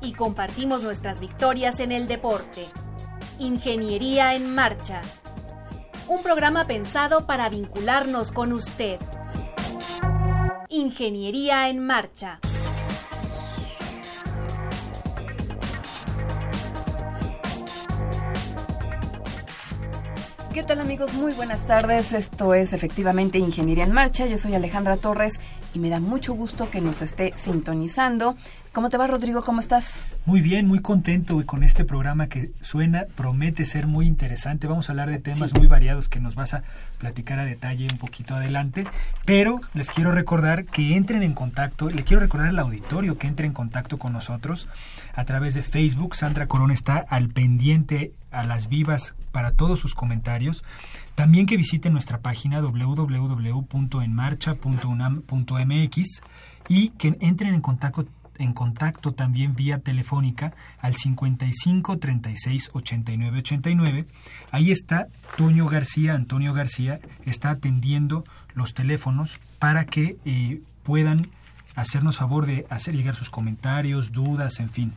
y compartimos nuestras victorias en el deporte. Ingeniería en Marcha. Un programa pensado para vincularnos con usted. Ingeniería en Marcha. ¿Qué tal amigos? Muy buenas tardes. Esto es efectivamente Ingeniería en Marcha. Yo soy Alejandra Torres y me da mucho gusto que nos esté sintonizando. ¿Cómo te va, Rodrigo? ¿Cómo estás? Muy bien, muy contento con este programa que suena, promete ser muy interesante. Vamos a hablar de temas muy variados que nos vas a platicar a detalle un poquito adelante, pero les quiero recordar que entren en contacto, le quiero recordar al auditorio que entre en contacto con nosotros a través de Facebook. Sandra Corona está al pendiente a las vivas para todos sus comentarios. También que visiten nuestra página www.enmarcha.unam.mx y que entren en contacto en contacto también vía telefónica al 55 36 89 89. Ahí está Toño García, Antonio García, está atendiendo los teléfonos para que eh, puedan hacernos favor de hacer llegar sus comentarios, dudas, en fin.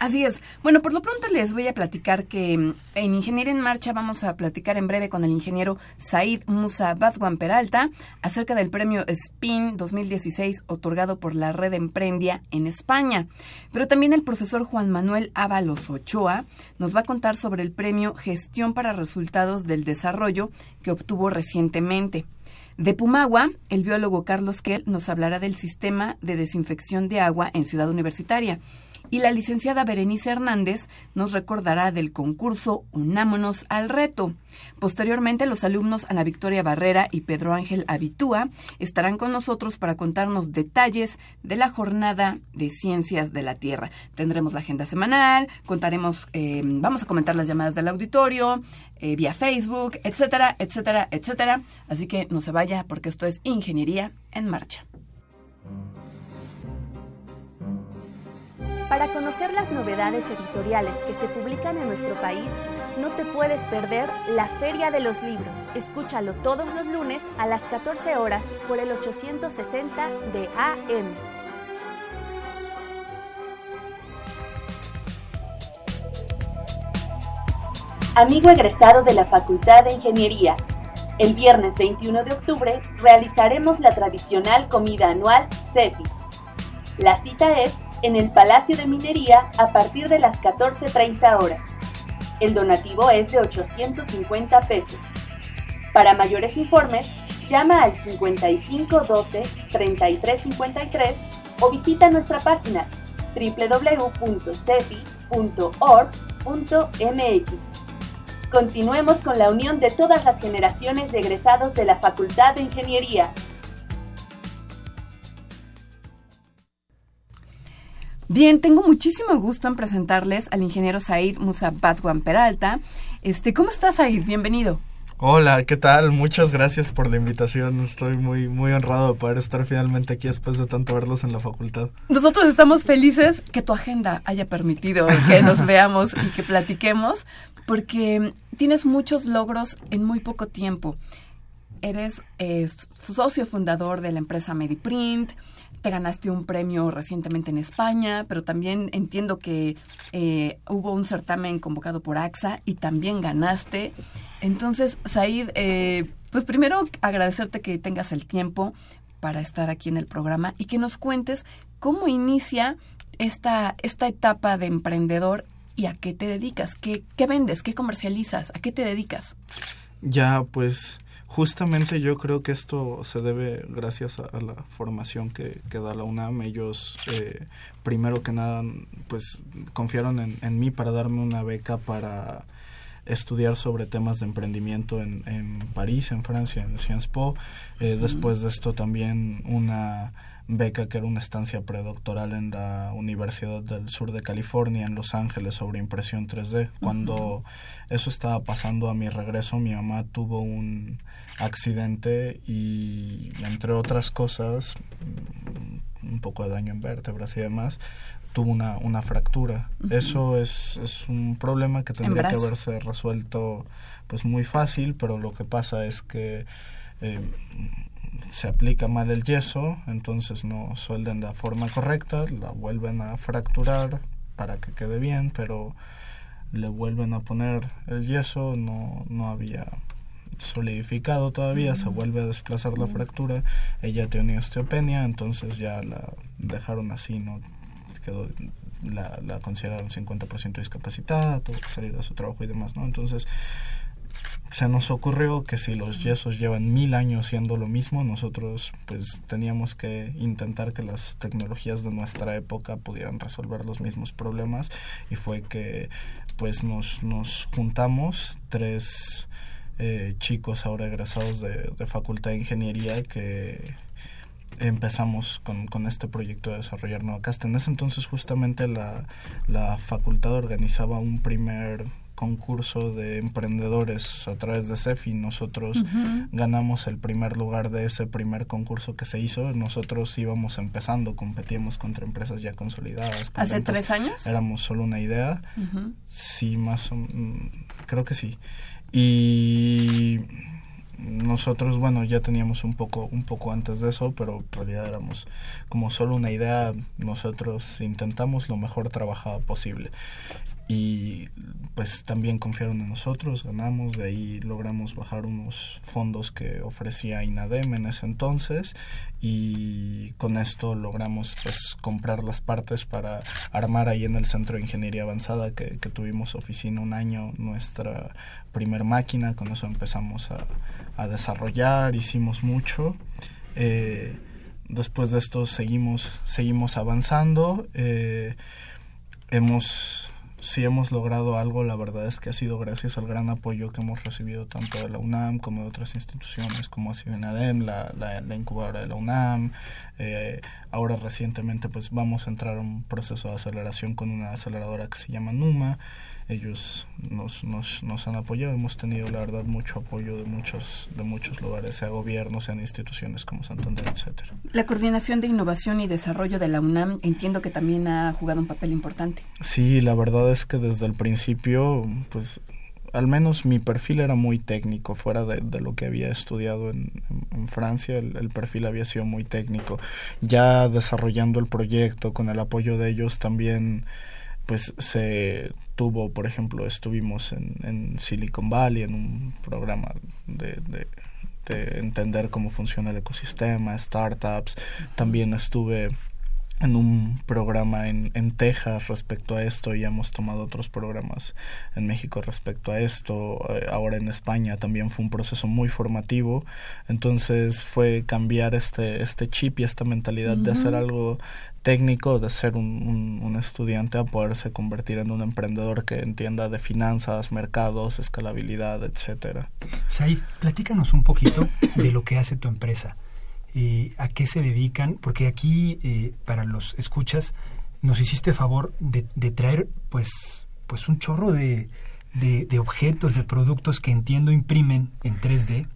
Así es. Bueno, por lo pronto les voy a platicar que mm, en Ingeniería en Marcha vamos a platicar en breve con el ingeniero Said Musa Badwan Peralta acerca del premio SPIN 2016 otorgado por la red Emprendia en España. Pero también el profesor Juan Manuel Ábalos Ochoa nos va a contar sobre el premio Gestión para Resultados del Desarrollo que obtuvo recientemente. De Pumagua, el biólogo Carlos Kell nos hablará del sistema de desinfección de agua en Ciudad Universitaria y la licenciada Berenice Hernández nos recordará del concurso Unámonos al reto. Posteriormente, los alumnos Ana Victoria Barrera y Pedro Ángel Abitúa estarán con nosotros para contarnos detalles de la jornada de ciencias de la Tierra. Tendremos la agenda semanal, contaremos, eh, vamos a comentar las llamadas del auditorio, eh, vía Facebook, etcétera, etcétera, etcétera. Así que no se vaya porque esto es Ingeniería en Marcha. Para conocer las novedades editoriales que se publican en nuestro país, no te puedes perder la Feria de los Libros. Escúchalo todos los lunes a las 14 horas por el 860 de AM. Amigo egresado de la Facultad de Ingeniería, el viernes 21 de octubre realizaremos la tradicional comida anual CEPI. La cita es en el Palacio de Minería a partir de las 14.30 horas. El donativo es de 850 pesos. Para mayores informes, llama al 5512 3353 o visita nuestra página www.cefi.org.mx. Continuemos con la unión de todas las generaciones de egresados de la Facultad de Ingeniería Bien, tengo muchísimo gusto en presentarles al ingeniero Said Musa Badwan Peralta. Este, ¿Cómo estás, Said? Bienvenido. Hola, ¿qué tal? Muchas gracias por la invitación. Estoy muy, muy honrado de poder estar finalmente aquí después de tanto verlos en la facultad. Nosotros estamos felices que tu agenda haya permitido que nos veamos y que platiquemos, porque tienes muchos logros en muy poco tiempo. Eres eh, socio fundador de la empresa Mediprint, te ganaste un premio recientemente en España, pero también entiendo que eh, hubo un certamen convocado por AXA y también ganaste. Entonces, Said, eh, pues primero agradecerte que tengas el tiempo para estar aquí en el programa y que nos cuentes cómo inicia esta, esta etapa de emprendedor y a qué te dedicas, qué, qué vendes, qué comercializas, a qué te dedicas. Ya, pues Justamente yo creo que esto se debe gracias a, la formación que, que, da la UNAM. Ellos, eh, primero que nada, pues confiaron en, mí para darme una beca para estudiar sobre temas de emprendimiento en, en París, en Francia, en Sciences Po. Eh, después de esto también una beca que era una estancia predoctoral en la Universidad del Sur de California en Los Ángeles sobre impresión 3D. Cuando eso estaba pasando a mi regreso, mi mamá tuvo un accidente y entre otras cosas, un poco de daño en vértebras y demás, tuvo una, una fractura. Eso es, es un problema que tendría que haberse resuelto pues muy fácil, pero lo que pasa es que eh, se aplica mal el yeso, entonces no suelden la forma correcta, la vuelven a fracturar para que quede bien, pero le vuelven a poner el yeso, no, no había solidificado todavía, se vuelve a desplazar la fractura, ella tiene osteopenia, entonces ya la dejaron así, no quedó la, la consideraron 50% discapacitada, tuvo que salir de su trabajo y demás, ¿no? Entonces, se nos ocurrió que si los yesos llevan mil años siendo lo mismo, nosotros pues teníamos que intentar que las tecnologías de nuestra época pudieran resolver los mismos problemas y fue que pues nos, nos juntamos tres eh, chicos ahora egresados de, de Facultad de Ingeniería que empezamos con, con, este proyecto de desarrollar Nueva Casta. En ese entonces justamente la, la facultad organizaba un primer concurso de emprendedores a través de CEFI. Nosotros ganamos el primer lugar de ese primer concurso que se hizo. Nosotros íbamos empezando, competíamos contra empresas ya consolidadas. ¿Hace tres años? Éramos solo una idea. Sí, más o creo que sí. Y nosotros bueno ya teníamos un poco un poco antes de eso pero en realidad éramos como solo una idea nosotros intentamos lo mejor trabajado posible y pues también confiaron en nosotros ganamos de ahí logramos bajar unos fondos que ofrecía INADEM en ese entonces y con esto logramos pues comprar las partes para armar ahí en el centro de ingeniería avanzada que, tuvimos oficina un año nuestra primer máquina con eso empezamos a a desarrollar, hicimos mucho. Eh, después de esto seguimos, seguimos avanzando. Eh, hemos, si hemos logrado algo, la verdad es que ha sido gracias al gran apoyo que hemos recibido tanto de la UNAM como de otras instituciones como ha sido ENADEM, la, la, incubadora de la UNAM. Eh, ahora recientemente pues vamos a entrar a un proceso de aceleración con una aceleradora que se llama NUMA ellos nos, nos, nos han apoyado. Hemos tenido, la verdad, mucho apoyo de muchos, de muchos lugares, sea gobiernos, sean instituciones como Santander, etcétera. La coordinación de innovación y desarrollo de la UNAM entiendo que también ha jugado un papel importante. Sí, la verdad es que desde el principio, pues al menos mi perfil era muy técnico, fuera de, lo que había estudiado en, Francia, el, perfil había sido muy técnico. Ya desarrollando el proyecto, con el apoyo de ellos también pues se tuvo, por ejemplo, estuvimos en, Silicon Valley en un programa de, de, entender cómo funciona el ecosistema, startups, también estuve en un programa en, en Texas respecto a esto y hemos tomado otros programas en México respecto a esto. Eh, ahora en España también fue un proceso muy formativo. Entonces fue cambiar este, este chip y esta mentalidad de hacer algo técnico de ser un, un, estudiante a poderse convertir en un emprendedor que entienda de finanzas, mercados, escalabilidad, etcétera. Said, platícanos un poquito de lo que hace tu empresa. Eh, ¿A qué se dedican? Porque aquí, eh, para los escuchas, nos hiciste favor de, de traer pues, pues un chorro de, de, de objetos, de productos que entiendo imprimen en 3D,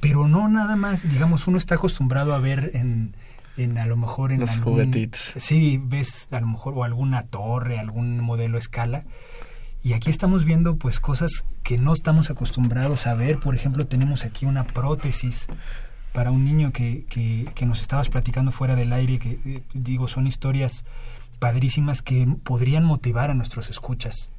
pero no nada más, digamos, uno está acostumbrado a ver en en a lo mejor en los juguetitos. Sí, ves a lo mejor o alguna torre, algún modelo a escala. Y aquí estamos viendo pues cosas que no estamos acostumbrados a ver. Por ejemplo, tenemos aquí una prótesis para un niño que, que, que nos estabas platicando fuera del aire, que eh, digo, son historias padrísimas que podrían motivar a nuestros escuchas.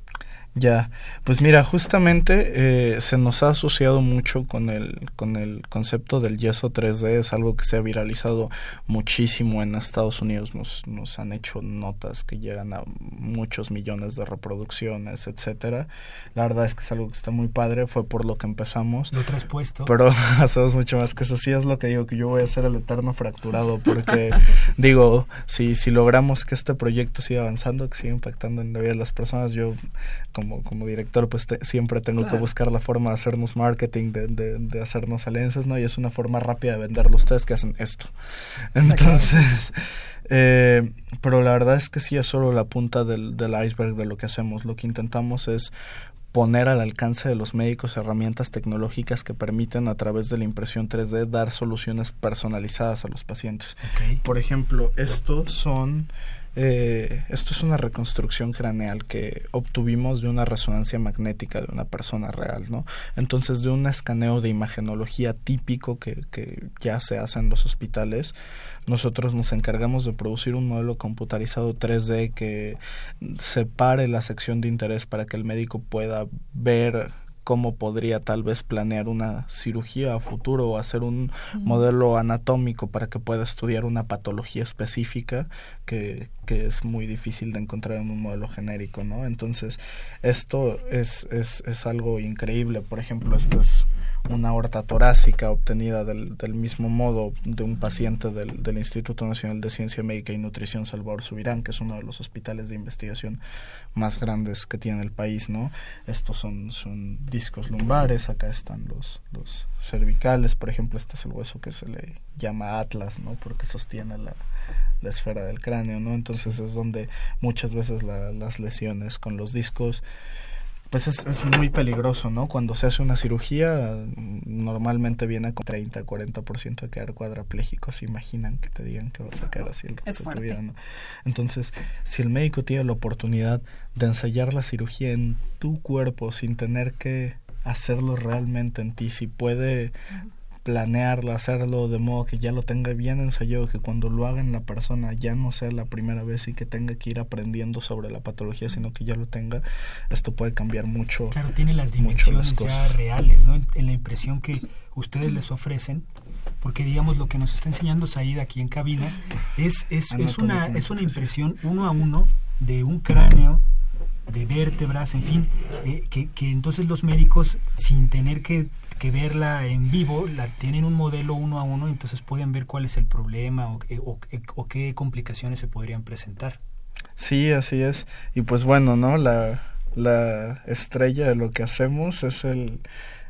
Ya, pues mira, justamente eh, se nos ha asociado mucho con el, con el concepto del yeso 3D, es algo que se ha viralizado muchísimo en Estados Unidos, nos, nos han hecho notas que llegan a muchos millones de reproducciones, etcétera. La verdad es que es algo que está muy padre, fue por lo que empezamos. Lo traes puesto. Pero hacemos mucho más que eso, sí es lo que digo, que yo voy a ser el eterno fracturado, porque digo, si, si logramos que este proyecto siga avanzando, que siga impactando en la vida de las personas, yo como, como director, pues siempre tengo que buscar la forma de hacernos marketing, de, de, hacernos alianzas, ¿no? Y es una forma rápida de venderlo ustedes que hacen esto. Entonces, eh, pero la verdad es que sí es solo la punta del, del iceberg de lo que hacemos. Lo que intentamos es poner al alcance de los médicos herramientas tecnológicas que permiten a través de la impresión 3D dar soluciones personalizadas a los pacientes. Por ejemplo, estos son eh, esto es una reconstrucción craneal que obtuvimos de una resonancia magnética de una persona real, ¿no? Entonces, de un escaneo de imagenología típico que, que ya se hace en los hospitales, nosotros nos encargamos de producir un modelo computarizado 3D que separe la sección de interés para que el médico pueda ver cómo podría tal vez planear una cirugía a futuro o hacer un modelo anatómico para que pueda estudiar una patología específica que, que, es muy difícil de encontrar en un modelo genérico, ¿no? Entonces, esto es, es, es algo increíble. Por ejemplo, esto es una aorta torácica obtenida del, del mismo modo de un paciente del, del, Instituto Nacional de Ciencia Médica y Nutrición Salvador Subirán, que es uno de los hospitales de investigación más grandes que tiene el país, ¿no? Estos son, son discos lumbares, acá están los, los cervicales, por ejemplo, este es el hueso que se le llama atlas, ¿no? Porque sostiene la, la esfera del cráneo, ¿no? Entonces es donde muchas veces las lesiones con los discos pues es, es, muy peligroso, ¿no? Cuando se hace una cirugía, normalmente viene con 30, 40% de quedar cuadrapléjico. ¿Se imaginan que te digan que vas a quedar así el resto de tu vida, ¿no? Entonces, si el médico tiene la oportunidad de ensayar la cirugía en tu cuerpo sin tener que hacerlo realmente en ti, si puede planearlo, hacerlo de modo que ya lo tenga bien ensayado, que cuando lo haga en la persona ya no sea la primera vez y que tenga que ir aprendiendo sobre la patología, sino que ya lo tenga, esto puede cambiar mucho. Claro, tiene las dimensiones ya reales, ¿no? En, la impresión que ustedes les ofrecen, porque digamos lo que nos está enseñando Said aquí en cabina es, es, es una, es una impresión uno a uno de un cráneo de vértebras, en fin, eh, que, que entonces los médicos, sin tener que que verla en vivo, la tienen un modelo uno a uno, entonces pueden ver cuál es el problema o, o, qué complicaciones se podrían presentar. Sí, así es. Y pues bueno, ¿no? La, la estrella de lo que hacemos es el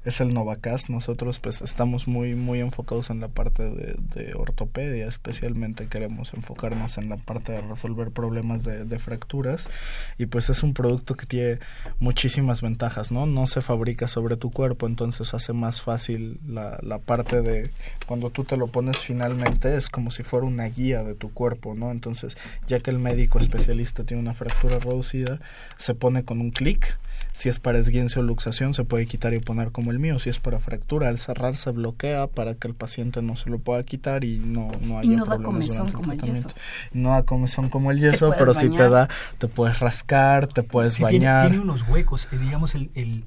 es el Novacast. Nosotros pues estamos muy muy enfocados en la parte de, de, ortopedia, especialmente queremos enfocarnos en la parte de resolver problemas de, de, fracturas y pues es un producto que tiene muchísimas ventajas, ¿no? No se fabrica sobre tu cuerpo, entonces hace más fácil la, la parte de cuando tú te lo pones finalmente es como si fuera una guía de tu cuerpo, ¿no? Entonces ya que el médico especialista tiene una fractura reducida, se pone con un clic si es para esguince o luxación, se puede quitar y poner como el mío. Si es para fractura, al cerrar se bloquea para que el paciente no se lo pueda quitar y no, no haya Y no da comezón como el yeso. No da comezón como el yeso, pero si te da, te puedes rascar, te puedes bañar. Tiene, unos huecos, eh, digamos, el, el,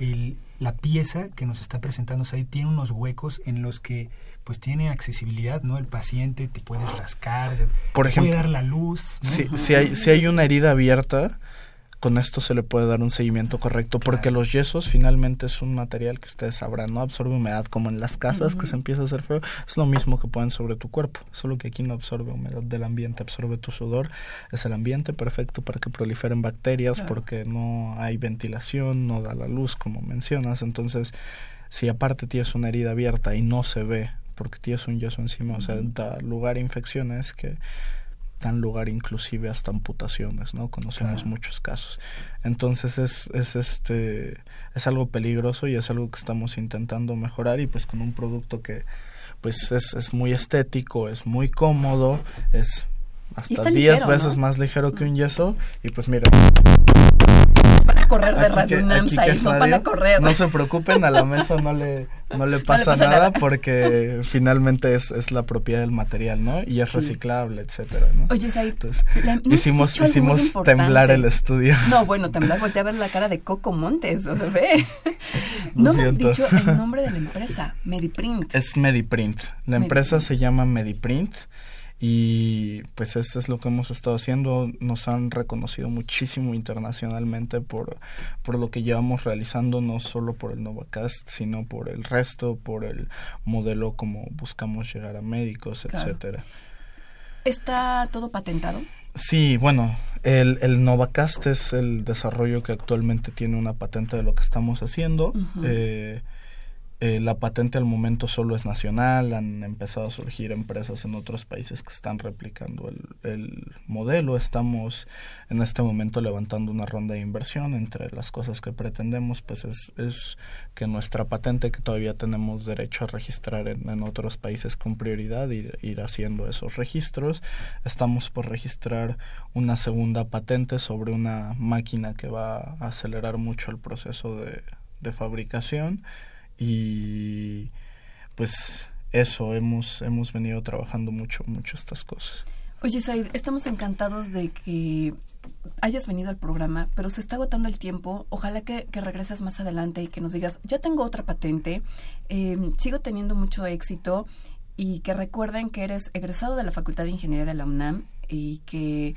el, la pieza que nos está presentando ahí tiene unos huecos en los que pues tiene accesibilidad, ¿no? El paciente te puede rascar, Por ejemplo, puede dar la luz. Si, si, hay, si hay una herida abierta, con esto se le puede dar un seguimiento correcto porque los yesos finalmente es un material que ustedes sabrán, no absorbe humedad como en las casas que se empieza a hacer feo, es lo mismo que pueden sobre tu cuerpo, solo que aquí no absorbe humedad del ambiente, absorbe tu sudor, es el ambiente perfecto para que proliferen bacterias porque no hay ventilación, no da la luz como mencionas, entonces si aparte tienes una herida abierta y no se ve porque tienes un yeso encima, o sea, da lugar a infecciones que dan lugar inclusive hasta amputaciones, ¿no? Conocemos muchos casos. Entonces es, es este es algo peligroso y es algo que estamos intentando mejorar y pues con un producto que pues es, es muy estético, es muy cómodo, es hasta 10 veces más ligero que un yeso y pues mira correr de Radio UNAM, ahí nos van a correr. No se preocupen, a la mesa no le, no le pasa, nada, porque finalmente es, es, la propiedad del material, ¿no? Y es reciclable, etcétera, ¿no? Oye, Said, hicimos, hicimos temblar el estudio. No, bueno, temblar, volteé a ver la cara de Coco Montes, o sea, ve. No hemos dicho el nombre de la empresa, Mediprint. Es Mediprint. La empresa se llama Mediprint y pues eso es lo que hemos estado haciendo. Nos han reconocido muchísimo internacionalmente por, por lo que llevamos realizando, no solo por el Novacast, sino por el resto, por el modelo como buscamos llegar a médicos, etcétera. ¿Está todo patentado? Sí, bueno, El, el, Novacast es el desarrollo que actualmente tiene una patente de lo que estamos haciendo. eh, eh, la patente al momento solo es nacional, han empezado a surgir empresas en otros países que están replicando el, el, modelo. Estamos en este momento levantando una ronda de inversión. Entre las cosas que pretendemos, pues es, es que nuestra patente, que todavía tenemos derecho a registrar en, en otros países con prioridad, ir, ir haciendo esos registros. Estamos por registrar una segunda patente sobre una máquina que va a acelerar mucho el proceso de fabricación y pues eso hemos hemos venido trabajando mucho mucho estas cosas. Oye Said estamos encantados de que hayas venido al programa pero se está agotando el tiempo. Ojalá que, que regreses más adelante y que nos digas ya tengo otra patente eh, sigo teniendo mucho éxito y que recuerden que eres egresado de la Facultad de Ingeniería de la UNAM y que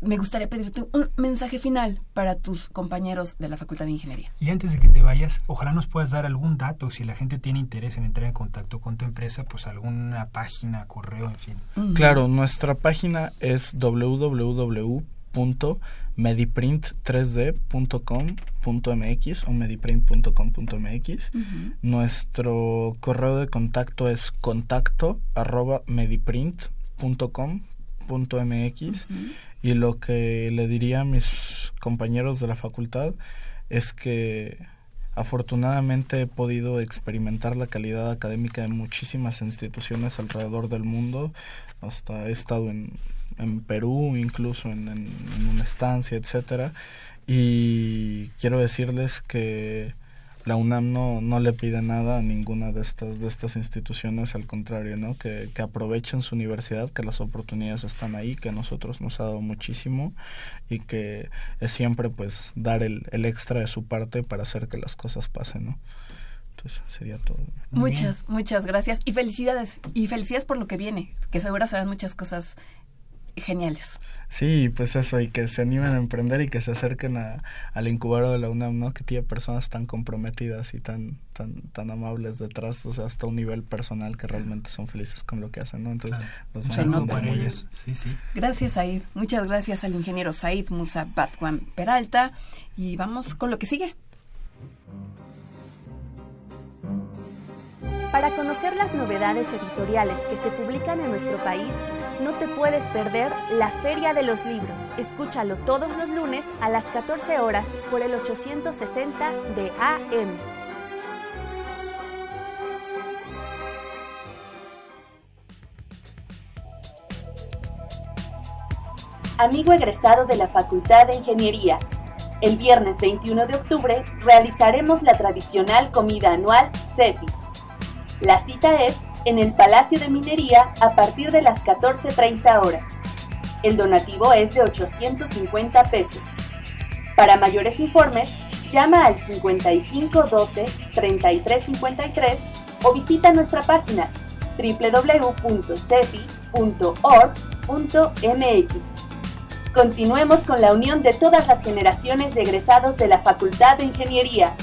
me gustaría pedirte un mensaje final para tus compañeros de la Facultad de Ingeniería. Y antes de que te vayas, ojalá nos puedas dar algún dato, si la gente tiene interés en entrar en contacto con tu empresa, pues alguna página, correo, en fin. Uh -huh. Claro, nuestra página es www.mediprint3d.com.mx o mediprint.com.mx. Uh -huh. Nuestro correo de contacto es contacto arroba mediprint.com .mx uh -huh. y lo que le diría a mis compañeros de la facultad es que afortunadamente he podido experimentar la calidad académica de muchísimas instituciones alrededor del mundo hasta he estado en, en Perú incluso en, en, en una estancia etcétera y quiero decirles que la UNAM no, no le pide nada a ninguna de estas, de estas instituciones, al contrario, ¿no? Que, que, aprovechen su universidad, que las oportunidades están ahí, que a nosotros nos ha dado muchísimo y que es siempre pues dar el, el extra de su parte para hacer que las cosas pasen, ¿no? Entonces sería todo. Muchas, muchas gracias y felicidades. Y felicidades por lo que viene, que seguro serán muchas cosas geniales. Sí, pues eso, y que se animen a emprender y que se acerquen a, al incubador de la UNAM, ¿no? Que tiene personas tan comprometidas y tan, tan, tan amables detrás, o sea, hasta un nivel personal que realmente son felices con lo que hacen, ¿no? Entonces, los se nota ellos. Sí, sí. Gracias, Said. Muchas gracias al ingeniero Said Musa Batwan Peralta. Y vamos con lo que sigue. Para conocer las novedades editoriales que se publican en nuestro país, no te puedes perder la Feria de los Libros. Escúchalo todos los lunes a las 14 horas por el 860 de AM. Amigo egresado de la Facultad de Ingeniería, el viernes 21 de octubre realizaremos la tradicional comida anual CEPI. La cita es en el Palacio de Minería a partir de las 14.30 horas. El donativo es de 850 pesos. Para mayores informes, llama al 5512 3353 o visita nuestra página www.cepi.org.mx. Continuemos con la unión de todas las generaciones de egresados de la Facultad de Ingeniería.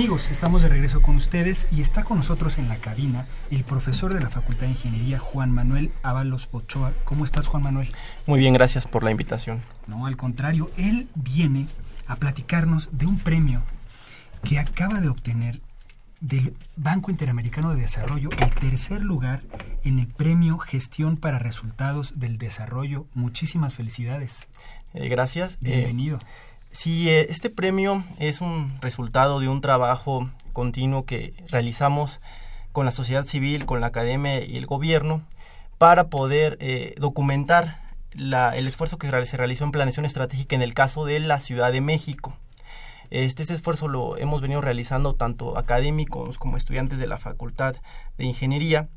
Amigos, estamos de regreso con ustedes y está con nosotros en la cabina el profesor de la Facultad de Ingeniería, Juan Manuel Ábalos Ochoa. ¿Cómo estás, Juan Manuel? Muy bien, gracias por la invitación. No, al contrario, él viene a platicarnos de un premio que acaba de obtener del Banco Interamericano de Desarrollo el tercer lugar en el premio Gestión para Resultados del Desarrollo. Muchísimas felicidades. Eh, gracias. Bienvenido. Eh, Sí, este premio es un resultado de un trabajo continuo que realizamos con la sociedad civil, con la academia y el gobierno para poder eh, documentar el esfuerzo que se realizó en planeación estratégica en el caso de la Ciudad de México. Este, esfuerzo lo hemos venido realizando tanto académicos como estudiantes de la Facultad de Ingeniería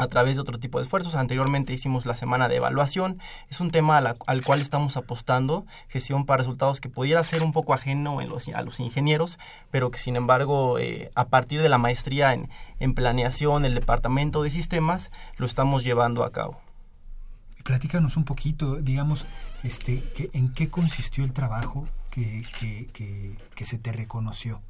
a través de otro tipo de esfuerzos. Anteriormente hicimos la semana de evaluación. Es un tema al cual estamos apostando, gestión para resultados que pudiera ser un poco ajeno a los ingenieros, pero que sin embargo eh, a partir de la maestría en, en planeación, el departamento de sistemas, lo estamos llevando a cabo. Platícanos un poquito, digamos, este, que, en qué consistió el trabajo que, que se te reconoció.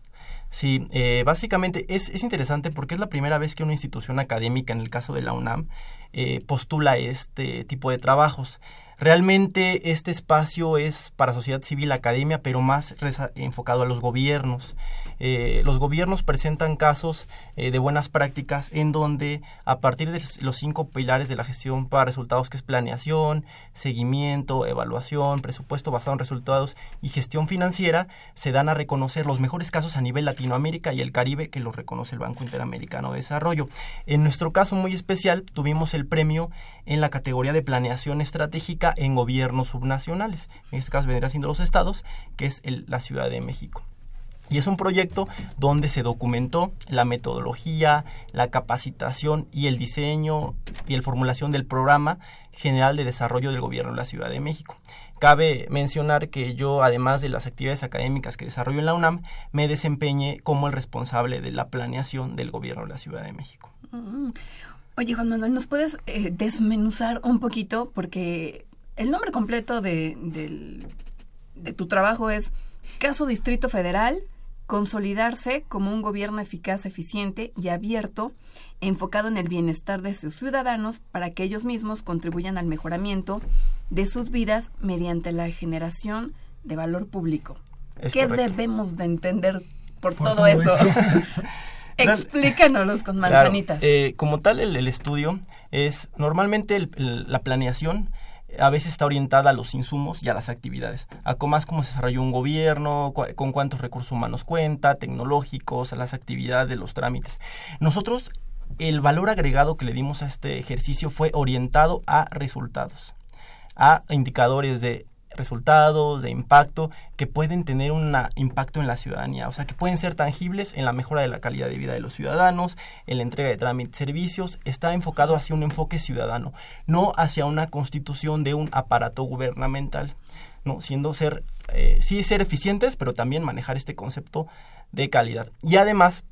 Sí, eh, básicamente es, es, interesante porque es la primera vez que una institución académica, en el caso de la UNAM, eh, postula este tipo de trabajos. Realmente este espacio es para sociedad civil, academia, pero más enfocado a los gobiernos. Eh, los gobiernos presentan casos eh, de buenas prácticas en donde a partir de los cinco pilares de la gestión para resultados que es planeación, seguimiento, evaluación, presupuesto basado en resultados y gestión financiera, se dan a reconocer los mejores casos a nivel Latinoamérica y el Caribe que los reconoce el Banco Interamericano de Desarrollo. En nuestro caso muy especial tuvimos el premio en la categoría de planeación estratégica en gobiernos subnacionales. En este caso vendría siendo los estados, que es la Ciudad de México. Y es un proyecto donde se documentó la metodología, la capacitación y el diseño y la formulación del programa general de desarrollo del gobierno de la Ciudad de México. Cabe mencionar que yo, además de las actividades académicas que desarrollo en la UNAM, me desempeñé como el responsable de la planeación del gobierno de la Ciudad de México. Mm. Oye, Juan Manuel, ¿nos puedes eh, desmenuzar un poquito? Porque el nombre completo de, de tu trabajo es Caso Distrito Federal consolidarse como un gobierno eficaz, eficiente y abierto, enfocado en el bienestar de sus ciudadanos para que ellos mismos contribuyan al mejoramiento de sus vidas mediante la generación de valor público. ¿Qué debemos de entender por, todo, eso? Explícanos con manzanitas. Eh, como tal, el, estudio es normalmente la planeación a veces está orientada a los insumos y a las actividades, a más cómo se desarrolló un gobierno, con cuántos recursos humanos cuenta, tecnológicos, a las actividades, los trámites. Nosotros, el valor agregado que le dimos a este ejercicio fue orientado a resultados, a indicadores de resultados, de impacto, que pueden tener un impacto en la ciudadanía, o sea, que pueden ser tangibles en la mejora de la calidad de vida de los ciudadanos, en la entrega de trámites, servicios, está enfocado hacia un enfoque ciudadano, no hacia una constitución de un aparato gubernamental, ¿no? Siendo ser, eh, sí ser eficientes, pero también manejar este concepto de calidad. Y además,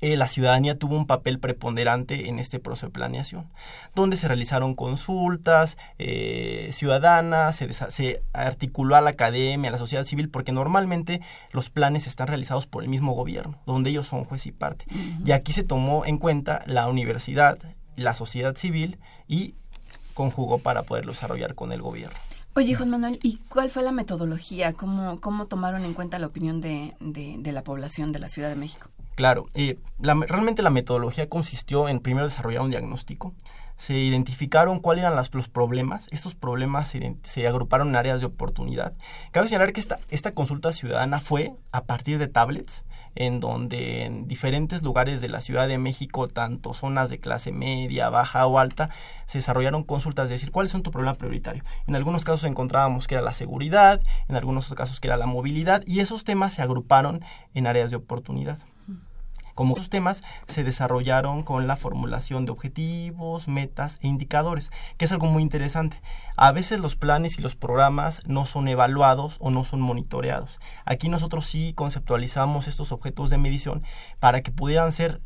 eh, la ciudadanía tuvo un papel preponderante en este proceso de planeación, donde se realizaron consultas eh, ciudadanas, se, articuló a la academia, a la sociedad civil, porque normalmente los planes están realizados por el mismo gobierno, donde ellos son juez y parte. Y aquí se tomó en cuenta la universidad, la sociedad civil y conjugó para poderlo desarrollar con el gobierno. Oye, Juan Manuel, ¿y cuál fue la metodología? ¿Cómo, cómo tomaron en cuenta la opinión de, de la población de la Ciudad de México? Claro, eh, realmente la metodología consistió en primero desarrollar un diagnóstico, se identificaron cuáles eran los problemas, estos problemas se, agruparon en áreas de oportunidad. Cabe señalar que esta, esta consulta ciudadana fue a partir de tablets, en donde en diferentes lugares de la Ciudad de México, tanto zonas de clase media, baja o alta, se desarrollaron consultas de decir cuáles son tu problema prioritario. En algunos casos encontrábamos que era la seguridad, en algunos casos que era la movilidad, y esos temas se agruparon en áreas de oportunidad. Como otros temas se desarrollaron con la formulación de objetivos, metas e indicadores, que es algo muy interesante. A veces los planes y los programas no son evaluados o no son monitoreados. Aquí nosotros sí conceptualizamos estos objetos de medición para que pudieran ser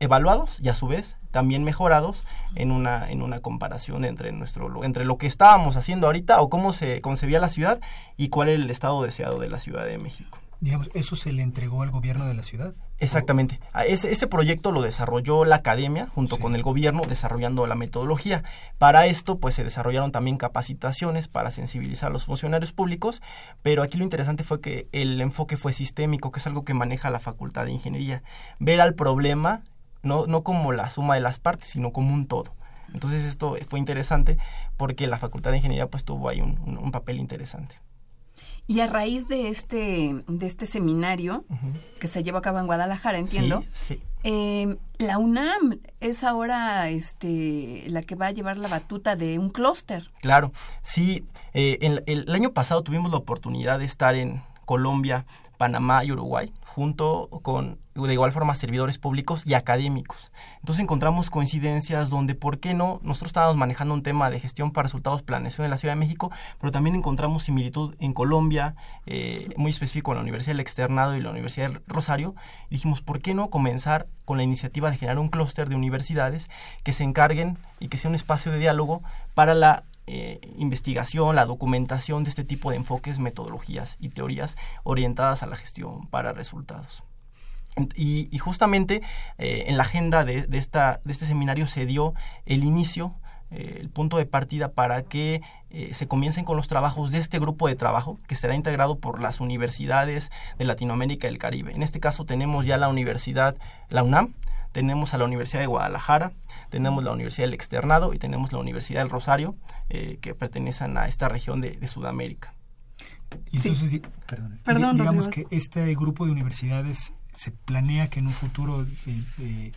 evaluados y a su vez también mejorados en una, en una comparación entre, nuestro, entre lo que estábamos haciendo ahorita o cómo se concebía la ciudad y cuál era el estado deseado de la Ciudad de México digamos, ¿eso se le entregó al gobierno de la ciudad? Exactamente. Ese, ese proyecto lo desarrolló la academia junto con el gobierno desarrollando la metodología. Para esto, pues se desarrollaron también capacitaciones para sensibilizar a los funcionarios públicos, pero aquí lo interesante fue que el enfoque fue sistémico, que es algo que maneja la Facultad de Ingeniería. Ver al problema no, no como la suma de las partes, sino como un todo. Entonces esto fue interesante porque la Facultad de Ingeniería pues tuvo ahí un papel interesante. Y a raíz de este, de este seminario que se llevó a cabo en Guadalajara, entiendo, Eh, la UNAM es ahora este, la que va a llevar la batuta de un clúster. Claro, sí. Eh, el, el año pasado tuvimos la oportunidad de estar en Colombia, Panamá y Uruguay, junto con de igual forma servidores públicos y académicos. Entonces encontramos coincidencias donde, ¿por qué no? Nosotros estábamos manejando un tema de gestión para resultados planeación en la Ciudad de México, pero también encontramos similitud en Colombia, eh, muy específico en la Universidad del Externado y la Universidad del Rosario. Dijimos, ¿por qué no comenzar con la iniciativa de generar un clúster de universidades que se encarguen y que sea un espacio de diálogo para la eh, investigación, la documentación de este tipo de enfoques, metodologías y teorías orientadas a la gestión para resultados. Y, justamente eh, en la agenda de, este seminario se dio el inicio, eh, el punto de partida para que se comiencen con los trabajos de este grupo de trabajo que será integrado por las universidades de Latinoamérica y el Caribe. En este caso tenemos ya la universidad, la UNAM, tenemos a la Universidad de Guadalajara, tenemos la Universidad del Externado y tenemos la Universidad del Rosario, eh, que pertenecen a esta región de, Sudamérica. Y entonces, perdón, digamos que este grupo de universidades se planea que en un futuro, eh,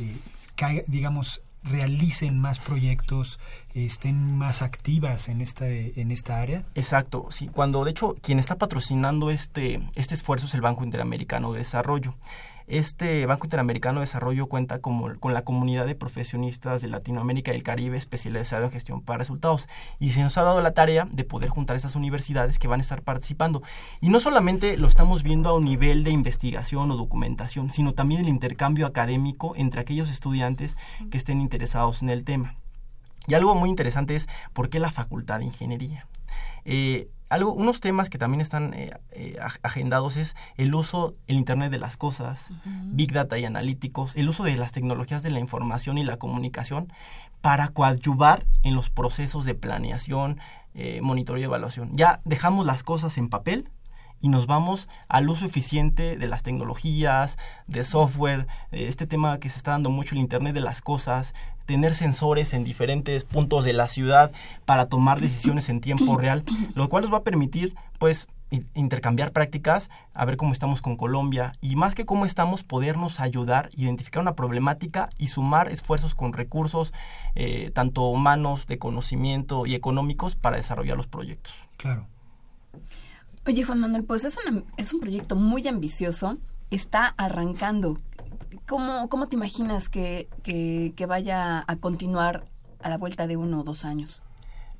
eh, digamos, realicen más proyectos, estén más activas en esta, en esta área? Exacto, sí. Cuando, de hecho, quien está patrocinando este, este esfuerzo es el Banco Interamericano de Desarrollo. Este Banco Interamericano de Desarrollo cuenta con la comunidad de profesionistas de Latinoamérica y el Caribe especializado en gestión para resultados y se nos ha dado la tarea de poder juntar esas universidades que van a estar participando. Y no solamente lo estamos viendo a un nivel de investigación o documentación, sino también el intercambio académico entre aquellos estudiantes que estén interesados en el tema. Y algo muy interesante es por qué la Facultad de Ingeniería. Eh, algo, unos temas que también están eh, eh, agendados es el uso el Internet de las cosas, Big Data y analíticos, el uso de las tecnologías de la información y la comunicación para coadyuvar en los procesos de planeación, eh, monitoreo y evaluación. Ya dejamos las cosas en papel y nos vamos al uso eficiente de las tecnologías, de software, este tema que se está dando mucho el Internet de las cosas, tener sensores en diferentes puntos de la ciudad para tomar decisiones en tiempo real, lo cual nos va a permitir, pues, intercambiar prácticas, a ver cómo estamos con Colombia y más que cómo estamos, podernos ayudar, identificar una problemática y sumar esfuerzos con recursos, eh, tanto humanos, de conocimiento y económicos, para desarrollar los proyectos. Claro. Oye, Juan Manuel, pues es, es un proyecto muy ambicioso, está arrancando. ¿Cómo, cómo te imaginas que, que, vaya a continuar a la vuelta de uno o dos años?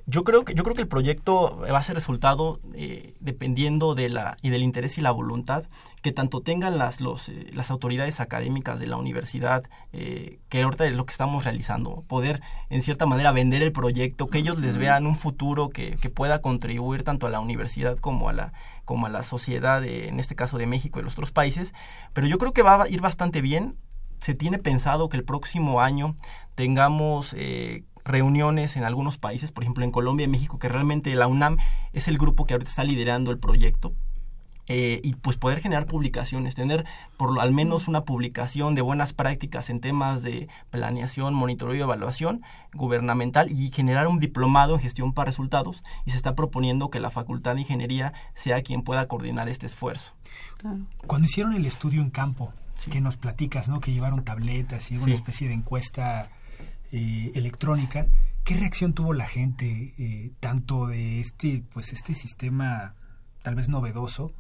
Yo creo que yo creo que el proyecto va a ser resultado eh, dependiendo de la y del interés y la voluntad que tanto tengan las los, eh, las autoridades académicas de la universidad eh, que ahorita es lo que estamos realizando poder en cierta manera vender el proyecto que ellos les vean un futuro que, que pueda contribuir tanto a la universidad como a la como a la sociedad, en este caso de México y los otros países, pero yo creo que va a ir bastante bien. Se tiene pensado que el próximo año tengamos eh, reuniones en algunos países, por ejemplo en Colombia y México, que realmente la UNAM es el grupo que ahorita está liderando el proyecto. Eh, y pues poder generar publicaciones, tener por al menos una publicación de buenas prácticas en temas de planeación, monitoreo y evaluación gubernamental y generar un diplomado en gestión para resultados y se está proponiendo que la Facultad de Ingeniería sea quien pueda coordinar este esfuerzo. Cuando hicieron el estudio en campo, que nos platicas, ¿no? Que llevaron tabletas y una especie de encuesta eh, electrónica, ¿qué reacción tuvo la gente eh, tanto de este, pues este sistema tal vez novedoso,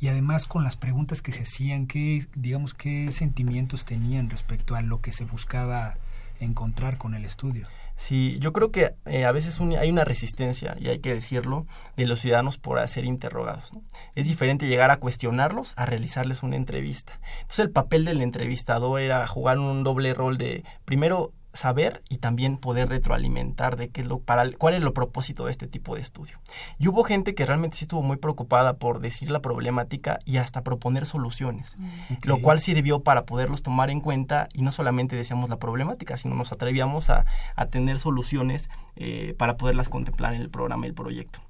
y además con las preguntas que se hacían, qué, digamos, qué sentimientos tenían respecto a lo que se buscaba encontrar con el estudio. Sí, yo creo que eh, a veces hay una resistencia, y hay que decirlo, de los ciudadanos por ser interrogados. Es diferente llegar a cuestionarlos a realizarles una entrevista. Entonces el papel del entrevistador era jugar un doble rol de, primero, saber y también poder retroalimentar de qué es lo para cuál es el propósito de este tipo de estudio. Y hubo gente que realmente sí estuvo muy preocupada por decir la problemática y hasta proponer soluciones, mm. lo cual sirvió para poderlos tomar en cuenta y no solamente decíamos la problemática, sino nos atrevíamos a, a tener soluciones eh, para poderlas contemplar en el programa y el proyecto.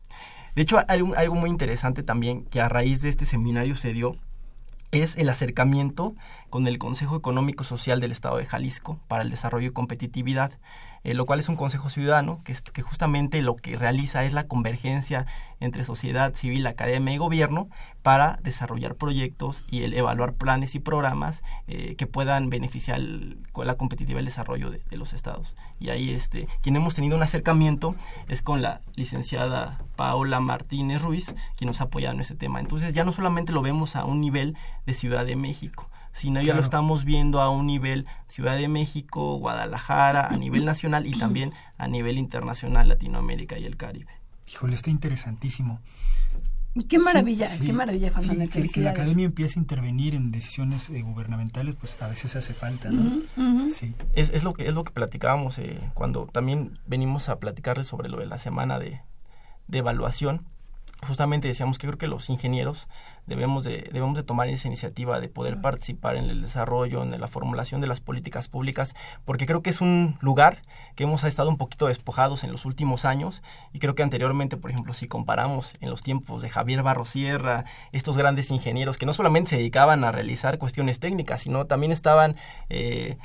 De hecho, hay algo muy interesante también que a raíz de este seminario se dio es el acercamiento con el Consejo Económico Social del Estado de Jalisco para el Desarrollo y Competitividad. Eh, lo cual es un consejo ciudadano que, justamente lo que realiza es la convergencia entre sociedad civil, academia y gobierno para desarrollar proyectos y el evaluar planes y programas eh, que puedan beneficiar con la competitividad y el desarrollo de, los estados. Y ahí este, quien hemos tenido un acercamiento es con la licenciada Paola Martínez Ruiz, quien nos ha apoyado en ese tema. Entonces ya no solamente lo vemos a un nivel de Ciudad de México, sino ya lo estamos viendo a un nivel Ciudad de México, Guadalajara, a nivel nacional y también a nivel internacional, Latinoamérica y el Caribe. Híjole, está interesantísimo. Qué maravilla, qué maravilla, Juan Manuel. que, la academia empiece a intervenir en decisiones eh, gubernamentales, pues a veces hace falta, ¿no? Sí. Es, es, lo que, es lo que platicábamos eh, cuando también venimos a platicarles sobre lo de la semana de, de evaluación justamente decíamos que creo que los ingenieros debemos de, debemos de tomar esa iniciativa de poder participar en el desarrollo, en la formulación de las políticas públicas, porque creo que es un lugar que hemos estado un poquito despojados en los últimos años y creo que anteriormente, por ejemplo, si comparamos en los tiempos de Javier Barrosierra, estos grandes ingenieros que no solamente se dedicaban a realizar cuestiones técnicas, sino también estaban... Eh,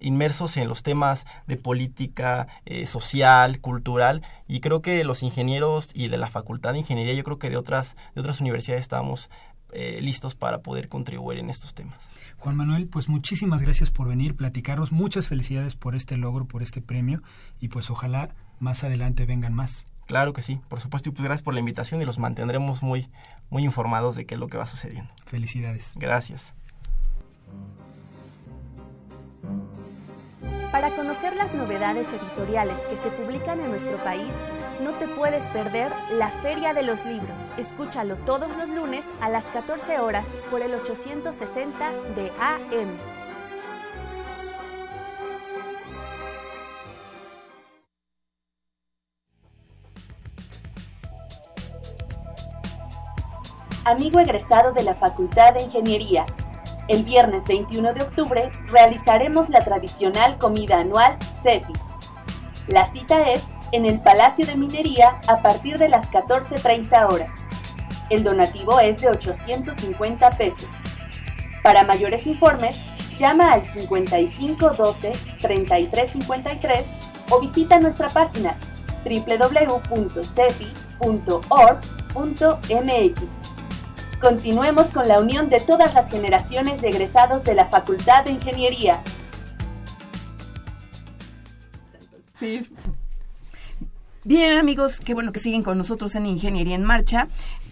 inmersos en los temas de política eh, social, cultural, y creo que los ingenieros y de la Facultad de Ingeniería, yo creo que de otras, de otras universidades estamos eh, listos para poder contribuir en estos temas. Juan Manuel, pues muchísimas gracias por venir, platicarnos, muchas felicidades por este logro, por este premio, y pues ojalá más adelante vengan más. Claro que sí, por supuesto, y pues gracias por la invitación y los mantendremos muy, muy informados de qué es lo que va sucediendo. Felicidades. Gracias. Para conocer las novedades editoriales que se publican en nuestro país, no te puedes perder la Feria de los Libros. Escúchalo todos los lunes a las 14 horas por el 860 de AM. Amigo egresado de la Facultad de Ingeniería, el viernes 21 de octubre realizaremos la tradicional comida anual CEPI. La cita es en el Palacio de Minería a partir de las 14.30 horas. El donativo es de 850 pesos. Para mayores informes, llama al 5512 3353 o visita nuestra página www.cepi.org.mx. Continuemos con la unión de todas las generaciones de egresados de la Facultad de Ingeniería. Sí. Bien amigos, qué bueno que siguen con nosotros en Ingeniería en Marcha.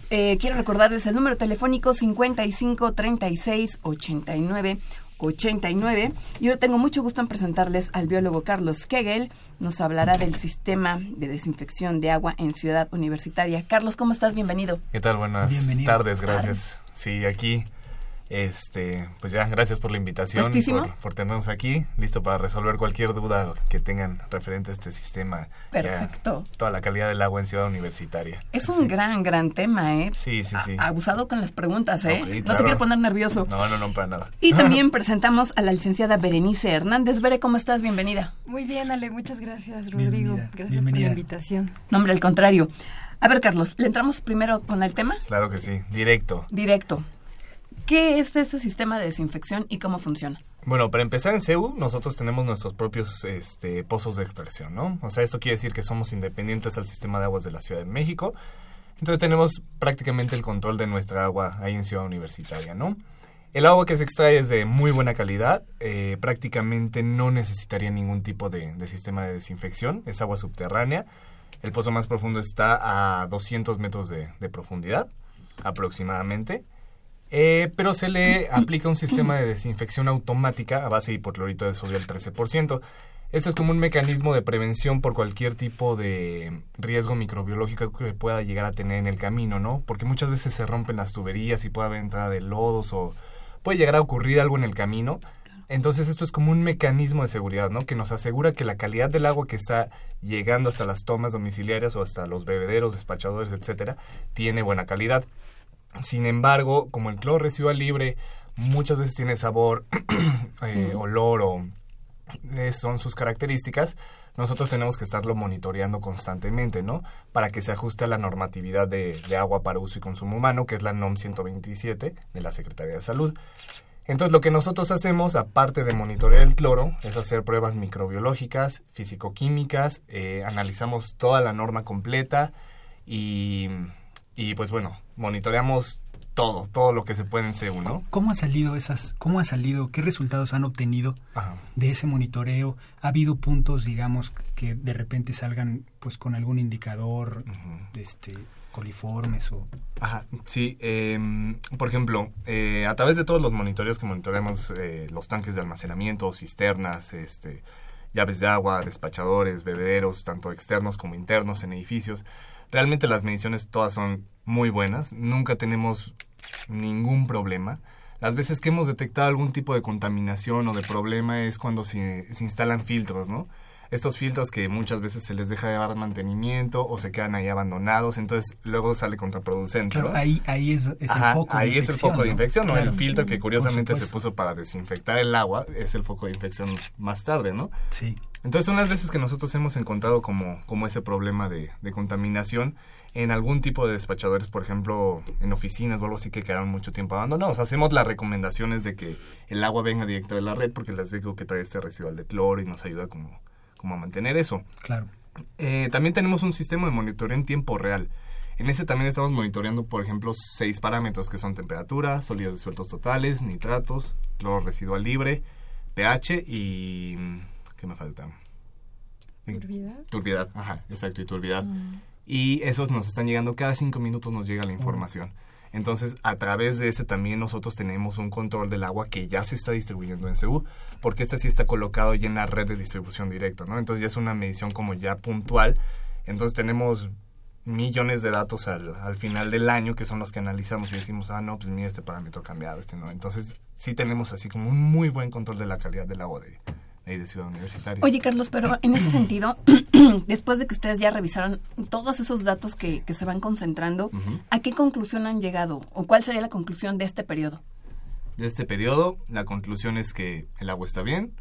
Eh, quiero recordarles el número telefónico 55 36 89 89. Y ahora tengo mucho gusto en presentarles al biólogo Carlos Kegel. Nos hablará del sistema de desinfección de agua en Ciudad Universitaria. Carlos, ¿cómo estás? Bienvenido. ¿Qué tal? Buenas tardes, gracias. Sí, aquí este, pues ya, gracias por la invitación, por, por, tenernos aquí, listo para resolver cualquier duda que tengan referente a este sistema. Perfecto. toda la calidad del agua en Ciudad Universitaria. Es un gran, gran tema, ¿eh? Sí, sí, sí. abusado con las preguntas, ¿eh? no te quiero poner nervioso. No, no, no, para nada. Y también presentamos a la licenciada Berenice Hernández. Bere, ¿cómo estás? Bienvenida. Muy bien, Ale, muchas gracias, Rodrigo. Gracias por la invitación. No, hombre, al contrario. A ver, Carlos, ¿le entramos primero con el tema? Claro que sí, directo. Directo. ¿Qué es este sistema de desinfección y cómo funciona? Bueno, para empezar en CEU, nosotros tenemos nuestros propios este, pozos de extracción, ¿no? O sea, esto quiere decir que somos independientes al sistema de aguas de la Ciudad de México. Entonces tenemos prácticamente el control de nuestra agua ahí en Ciudad Universitaria, ¿no? El agua que se extrae es de muy buena calidad, eh, prácticamente no necesitaría ningún tipo de, sistema de desinfección, es agua subterránea. El pozo más profundo está a 200 metros de profundidad aproximadamente. Eh, pero se le aplica un sistema de desinfección automática a base de hipoclorito de sodio al 13%. Esto es como un mecanismo de prevención por cualquier tipo de riesgo microbiológico que pueda llegar a tener en el camino, ¿no? Porque muchas veces se rompen las tuberías y puede haber entrada de lodos o puede llegar a ocurrir algo en el camino. Entonces esto es como un mecanismo de seguridad, ¿no? Que nos asegura que la calidad del agua que está llegando hasta las tomas domiciliarias o hasta los bebederos, despachadores, etcétera, tiene buena calidad. Sin embargo, como el cloro residual libre muchas veces tiene sabor, eh, olor o eh, son sus características, nosotros tenemos que estarlo monitoreando constantemente, ¿no? Para que se ajuste a la normatividad de, agua para uso y consumo humano, que es la NOM 127 de la Secretaría de Salud. Entonces lo que nosotros hacemos, aparte de monitorear el cloro, es hacer pruebas microbiológicas, físico-químicas, eh, analizamos toda la norma completa y, y pues bueno, monitoreamos todo, todo lo que se puede en CEU, ¿no? ¿Cómo han salido esas, cómo ha salido, qué resultados han obtenido de ese monitoreo? ¿Ha habido puntos, digamos, que de repente salgan pues con algún indicador, este, coliformes o...? Ajá, sí. Em, por ejemplo, eh, a través de todos los monitoreos que monitoreamos eh, los tanques de almacenamiento, cisternas, este, llaves de agua, despachadores, bebederos, tanto externos como internos en edificios, realmente las mediciones todas son muy buenas. Nunca tenemos ningún problema. Las veces que hemos detectado algún tipo de contaminación o de problema es cuando se, se instalan filtros, ¿no? Estos filtros que muchas veces se les deja de dar mantenimiento o se quedan ahí abandonados, entonces luego sale contraproducente. Claro, ahí, ahí es, el foco ahí es el foco de infección, ¿no? El filtro que curiosamente se puso para desinfectar el agua es el foco de infección más tarde, ¿no? Sí. Entonces son las veces que nosotros hemos encontrado como, como ese problema de, de contaminación en algún tipo de despachadores, por ejemplo, en oficinas o algo así que quedaron mucho tiempo abandonados. Hacemos las recomendaciones de que el agua venga directo de la red porque les digo que trae este residual de cloro y nos ayuda como como a mantener eso. Claro. Eh, también tenemos un sistema de monitoreo en tiempo real. En ese también estamos monitoreando, por ejemplo, seis parámetros que son temperatura, sólidos disueltos totales, nitratos, cloro residual libre, pH y... ¿Qué me falta? Turbiedad. Turbiedad, ajá, exacto, y turbiedad. Mm. Y esos nos están llegando, cada cinco minutos nos llega la información. Entonces, a través de ese también nosotros tenemos un control del agua que ya se está distribuyendo en CEU, porque este sí está colocado ya en la red de distribución directa, ¿no? Entonces ya es una medición como ya puntual. Entonces tenemos millones de datos al, al final del año que son los que analizamos y decimos, ah, no, pues mira, este parámetro cambiado, este no. Entonces sí tenemos así como un muy buen control de la calidad del agua de, de Ciudad Universitaria. Oye, Carlos, pero en ese sentido, después de que ustedes ya revisaron todos esos datos que, se van concentrando, ¿a qué conclusión han llegado? ¿O cuál sería la conclusión de este periodo? De este periodo, la conclusión es que el agua está bien.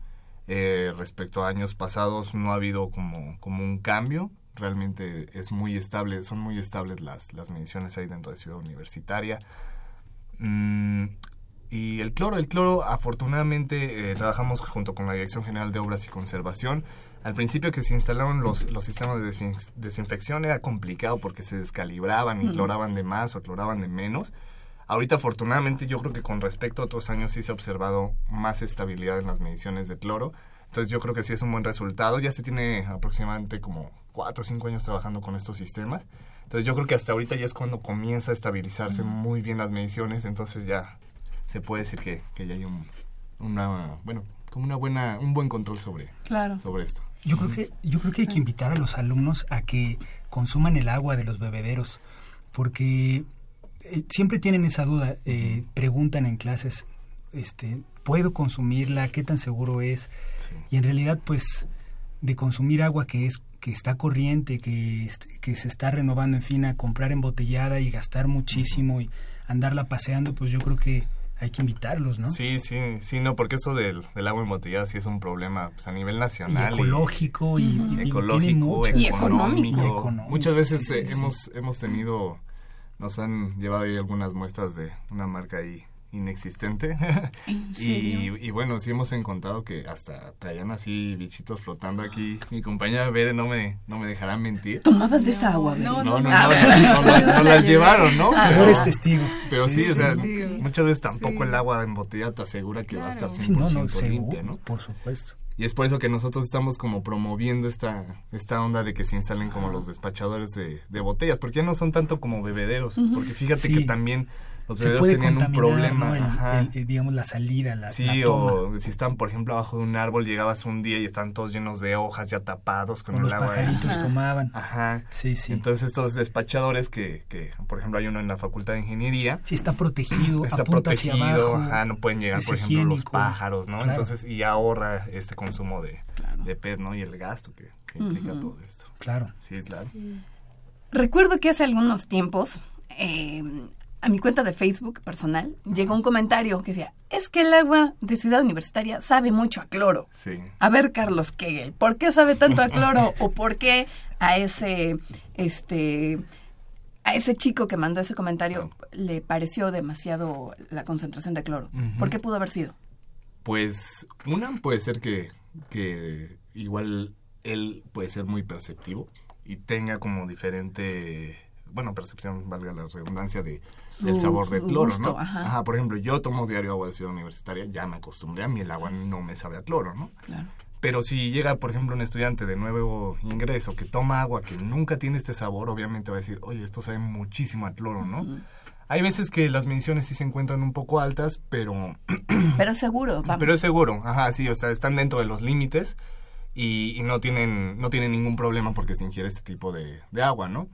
Eh, respecto a años pasados, no ha habido como, como un cambio. Realmente es muy estable, son muy estables las, las mediciones ahí dentro de Ciudad Universitaria. Mm, y el cloro, el cloro, afortunadamente, eh, trabajamos junto con la Dirección General de Obras y Conservación. Al principio que se instalaron los, los sistemas de desinfección era complicado porque se descalibraban y cloraban de más o cloraban de menos. Ahorita, afortunadamente, yo creo que con respecto a otros años sí se ha observado más estabilidad en las mediciones de cloro. Entonces yo creo que sí es un buen resultado. Ya se tiene aproximadamente como cuatro o cinco años trabajando con estos sistemas. Entonces yo creo que hasta ahorita ya es cuando comienza a estabilizarse muy bien las mediciones. Entonces ya se puede decir que, que ya hay un, una, bueno, como una buena, un buen control sobre, sobre esto. Yo creo que, yo creo que hay que invitar a los alumnos a que consuman el agua de los bebederos, porque eh, siempre tienen esa duda, eh, preguntan en clases, este, ¿puedo consumirla? ¿Qué tan seguro es? Y en realidad, pues, de consumir agua que es que está corriente, que, que se está renovando, en fin, a comprar embotellada y gastar muchísimo y andarla paseando, pues yo creo que hay que invitarlos, ¿no? Sí, sí, sí, no, porque eso del, agua embotellada sí es un problema pues, a nivel nacional. ecológico y, ecológico, económico. Muchas veces hemos, hemos tenido, nos han llevado ahí algunas muestras de una marca ahí inexistente. y, bueno, sí hemos encontrado que hasta traían así bichitos flotando aquí. Mi compañera Bere no me, no me dejará mentir. ¿Tomabas de esa agua? No, no, no, no, las llevaron, ¿no? Pero, eres testigo. Pero sí, o sea, muchas veces tampoco el agua embotellada te asegura que va a estar 100% limpia, ¿no? Por supuesto. Y es por eso que nosotros estamos como promoviendo esta, esta onda de que se instalen como los despachadores de, de botellas, porque ya no son tanto como bebederos, porque fíjate que también los se tenían un problema. digamos, la salida, la Sí, o si están, por ejemplo, abajo de un árbol, llegabas un día y están todos llenos de hojas ya tapados con el agua. Los pajaritos tomaban. Ajá. Sí, sí. Entonces estos despachadores que, que, por ejemplo, hay uno en la Facultad de Ingeniería. Sí, está protegido, está protegido, ajá, no pueden llegar, por ejemplo, los pájaros, ¿no? Entonces, y ahorra este consumo de, de pez, ¿no? Y el gasto que, implica todo esto. Claro. Sí, claro. Recuerdo que hace algunos tiempos eh, a mi cuenta de Facebook personal llegó un comentario que decía, es que el agua de Ciudad Universitaria sabe mucho a cloro. Sí. A ver, Carlos Kegel, ¿por qué sabe tanto a cloro o por qué a ese, este, a ese chico que mandó ese comentario le pareció demasiado la concentración de cloro. ¿Por qué pudo haber sido? Pues una puede ser que, que igual él puede ser muy perceptivo y tenga como diferente bueno, percepción, valga la redundancia, de, del sabor del cloro, ¿no? Ajá. Por ejemplo, yo tomo diario agua de ciudad universitaria, ya me acostumbré a mí, el agua no me sabe a cloro, ¿no? Claro. Pero si llega, por ejemplo, un estudiante de nuevo ingreso que toma agua que nunca tiene este sabor, obviamente va a decir, oye, esto sabe muchísimo a cloro, ¿no? Hay veces que las mediciones sí se encuentran un poco altas, pero... pero seguro, vamos. Pero es seguro, ajá, sí, o sea, están dentro de los límites y, no, tienen, no tienen ningún problema porque se ingiere este tipo de, de agua, ¿no?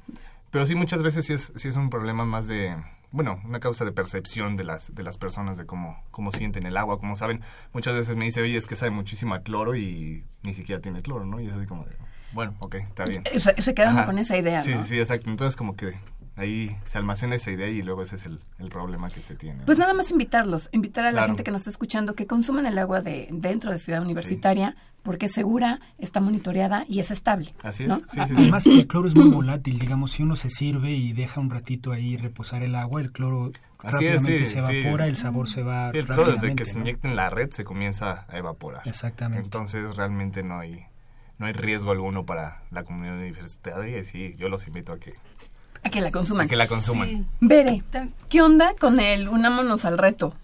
Pero sí, muchas veces sí es, sí es un problema más de, bueno, una causa de percepción de las, de las personas, de cómo, cómo sienten el agua, como saben. Muchas veces me dice, oye, es que sabe muchísimo a cloro y ni siquiera tiene cloro, ¿no? Y es así como de, bueno, ok, está bien. Se, se quedan con esa idea, Sí, sí, exacto. Entonces como que ahí se almacena esa idea y luego ese es el, el problema que se tiene. Pues nada más invitarlos, invitar a la gente que nos está escuchando que consuman el agua de dentro de Ciudad Universitaria, porque es segura, está monitoreada y es estable. Así es. Además, el cloro es muy volátil. Digamos, si uno se sirve y deja un ratito ahí reposar el agua, el cloro rápidamente se evapora, el sabor se va. el cloro desde que se inyecta en la red se comienza a evaporar. Exactamente. Entonces, realmente no hay no hay riesgo alguno para la comunidad universitaria y sí, yo los invito a que a que la consuman. A que la consuman. Bere, ¿qué onda con el unámonos al reto?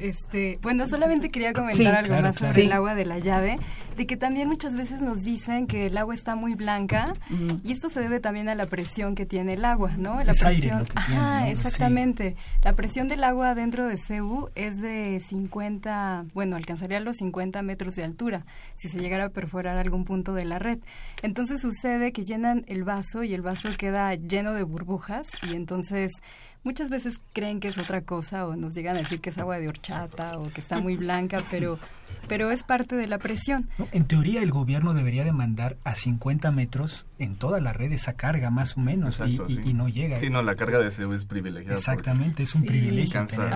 Este, bueno, solamente quería comentar algo más sobre el agua de la llave, de que también muchas veces nos dicen que el agua está muy blanca y esto se debe también a la presión que tiene el agua, ¿no? La presión, ajá, exactamente. La presión del agua dentro de CEU es de 50, bueno, alcanzaría los 50 metros de altura si se llegara a perforar algún punto de la red. Entonces sucede que llenan el vaso y el vaso queda lleno de burbujas y entonces muchas veces creen que es otra cosa o nos llegan a decir que es agua de horchata o que está muy blanca, pero, pero es parte de la presión. en teoría el gobierno debería demandar a 50 metros en toda la red esa carga más o menos y, no llega. Sí, no, la carga de ese es privilegiada. Exactamente, es un privilegio tener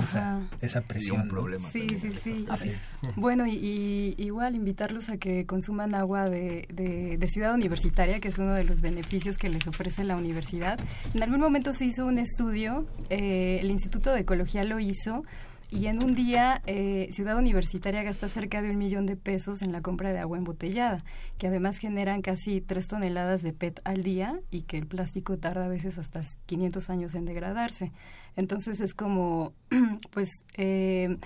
esa, presión. problema sí, sí, sí, Bueno, y, igual invitarlos a que consuman agua de, de Ciudad Universitaria, que es uno de los beneficios que les ofrece la universidad. En algún momento se hizo un estudio eh, el Instituto de Ecología lo hizo y en un día eh, Ciudad Universitaria gasta cerca de un millón de pesos en la compra de agua embotellada, que además generan casi tres toneladas de PET al día y que el plástico tarda a veces hasta 500 años en degradarse. Entonces es como, pues... Eh,